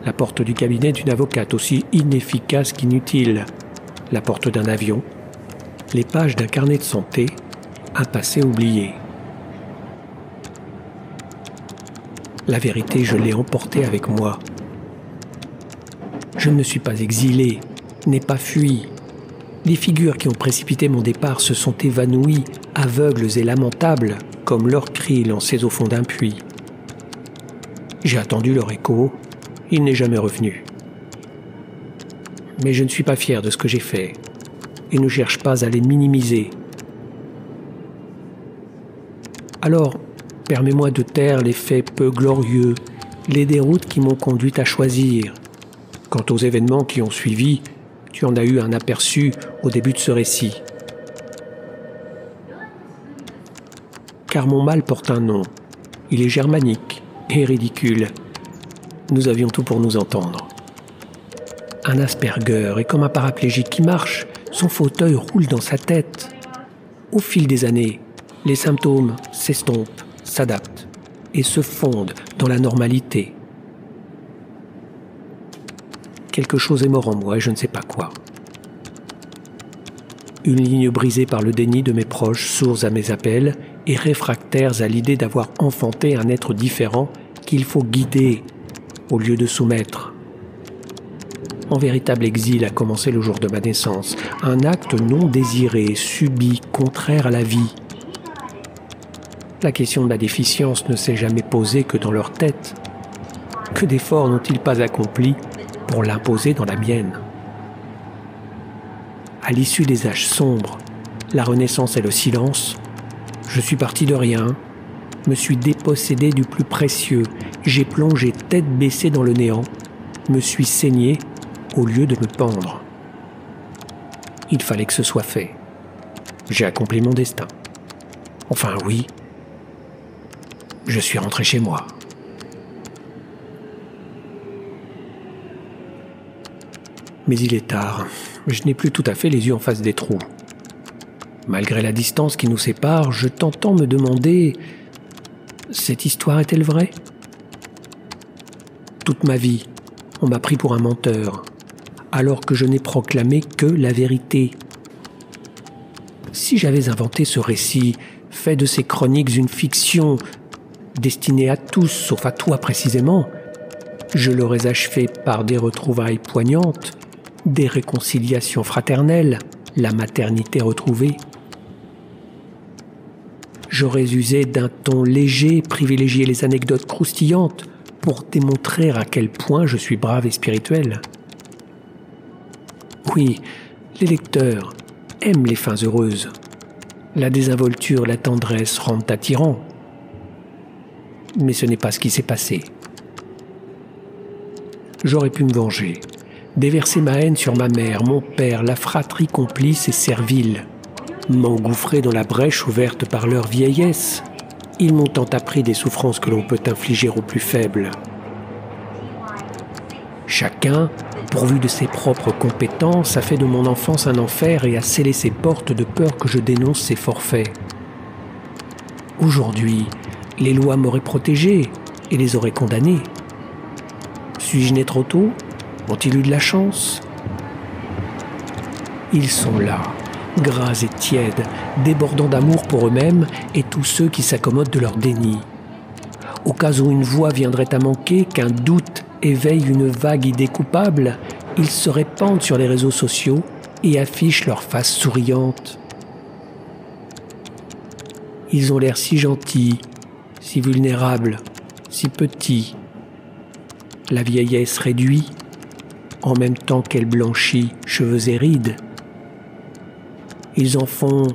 la porte du cabinet d'une avocate aussi inefficace qu'inutile, la porte d'un avion, les pages d'un carnet de santé, un passé oublié. La vérité, je l'ai emportée avec moi. Je ne me suis pas exilé, n'ai pas fui. Les figures qui ont précipité mon départ se sont évanouies, aveugles et lamentables, comme leurs cris lancés au fond d'un puits. J'ai attendu leur écho, il n'est jamais revenu. Mais je ne suis pas fier de ce que j'ai fait et ne cherche pas à les minimiser. Alors, permets-moi de taire les faits peu glorieux, les déroutes qui m'ont conduit à choisir. Quant aux événements qui ont suivi, tu en as eu un aperçu au début de ce récit. Car mon mal porte un nom. Il est germanique et ridicule nous avions tout pour nous entendre. Un Asperger est comme un paraplégique qui marche, son fauteuil roule dans sa tête. Au fil des années, les symptômes s'estompent, s'adaptent et se fondent dans la normalité. Quelque chose est mort en moi et je ne sais pas quoi. Une ligne brisée par le déni de mes proches, sourds à mes appels et réfractaires à l'idée d'avoir enfanté un être différent qu'il faut guider au lieu de soumettre. En véritable exil a commencé le jour de ma naissance, un acte non désiré, subi, contraire à la vie. La question de ma déficience ne s'est jamais posée que dans leur tête. Que d'efforts n'ont-ils pas accomplis pour l'imposer dans la mienne? À l'issue des âges sombres, la Renaissance et le silence, je suis parti de rien, me suis dépossédé du plus précieux, j'ai plongé tête baissée dans le néant, me suis saigné au lieu de me pendre. Il fallait que ce soit fait. J'ai accompli mon destin. Enfin oui, je suis rentré chez moi. Mais il est tard, je n'ai plus tout à fait les yeux en face des trous. Malgré la distance qui nous sépare, je t'entends me demander Cette histoire est-elle vraie? Toute ma vie, on m'a pris pour un menteur, alors que je n'ai proclamé que la vérité. Si j'avais inventé ce récit, fait de ces chroniques une fiction destinée à tous, sauf à toi précisément, je l'aurais achevé par des retrouvailles poignantes, des réconciliations fraternelles, la maternité retrouvée. J'aurais usé d'un ton léger, privilégié les anecdotes croustillantes pour démontrer à quel point je suis brave et spirituel. Oui, les lecteurs aiment les fins heureuses. La désinvolture, la tendresse rendent attirants. Mais ce n'est pas ce qui s'est passé. J'aurais pu me venger, déverser ma haine sur ma mère, mon père, la fratrie complice et servile, m'engouffrer dans la brèche ouverte par leur vieillesse. Ils m'ont tant appris des souffrances que l'on peut infliger aux plus faibles. Chacun, pourvu de ses propres compétences, a fait de mon enfance un enfer et a scellé ses portes de peur que je dénonce ses forfaits. Aujourd'hui, les lois m'auraient protégé et les auraient condamnés. Suis-je né trop tôt? Ont-ils eu de la chance? Ils sont là, gras et tièdes, débordant d'amour pour eux-mêmes et tous ceux qui s'accommodent de leur déni. Au cas où une voix viendrait à manquer, qu'un doute éveille une vague idée coupable, ils se répandent sur les réseaux sociaux et affichent leur face souriante. Ils ont l'air si gentils, si vulnérables, si petits. La vieillesse réduit, en même temps qu'elle blanchit cheveux et rides. Ils en font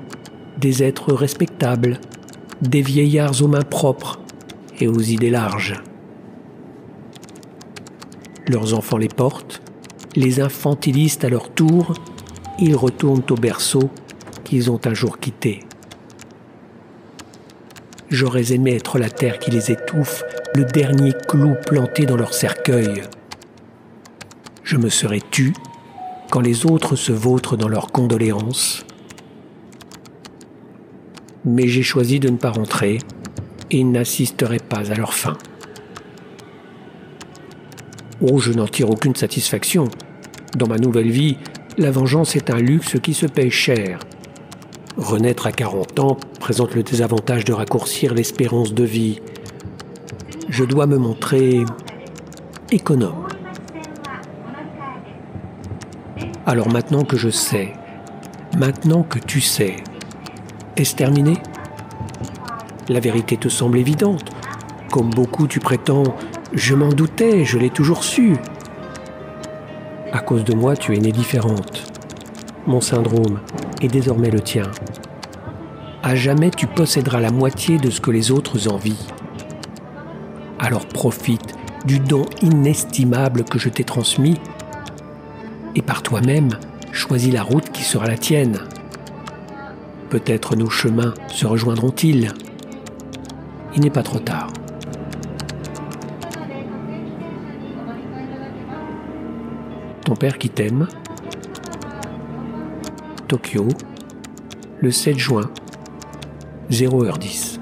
des êtres respectables, des vieillards aux mains propres et aux idées larges. Leurs enfants les portent, les infantilisent à leur tour, ils retournent au berceau qu'ils ont un jour quitté. J'aurais aimé être la terre qui les étouffe, le dernier clou planté dans leur cercueil. Je me serais tu quand les autres se vautrent dans leurs condoléances. Mais j'ai choisi de ne pas rentrer et n'assisterai pas à leur fin. Oh, je n'en tire aucune satisfaction. Dans ma nouvelle vie, la vengeance est un luxe qui se paye cher. Renaître à 40 ans présente le désavantage de raccourcir l'espérance de vie. Je dois me montrer économe. Alors maintenant que je sais, maintenant que tu sais, est-ce terminé? La vérité te semble évidente. Comme beaucoup, tu prétends je m'en doutais, je l'ai toujours su. À cause de moi, tu es née différente. Mon syndrome est désormais le tien. À jamais, tu posséderas la moitié de ce que les autres envient. Alors profite du don inestimable que je t'ai transmis et par toi-même, choisis la route qui sera la tienne. Peut-être nos chemins se rejoindront-ils. Il n'est pas trop tard. Ton père qui t'aime. Tokyo, le 7 juin, 0h10.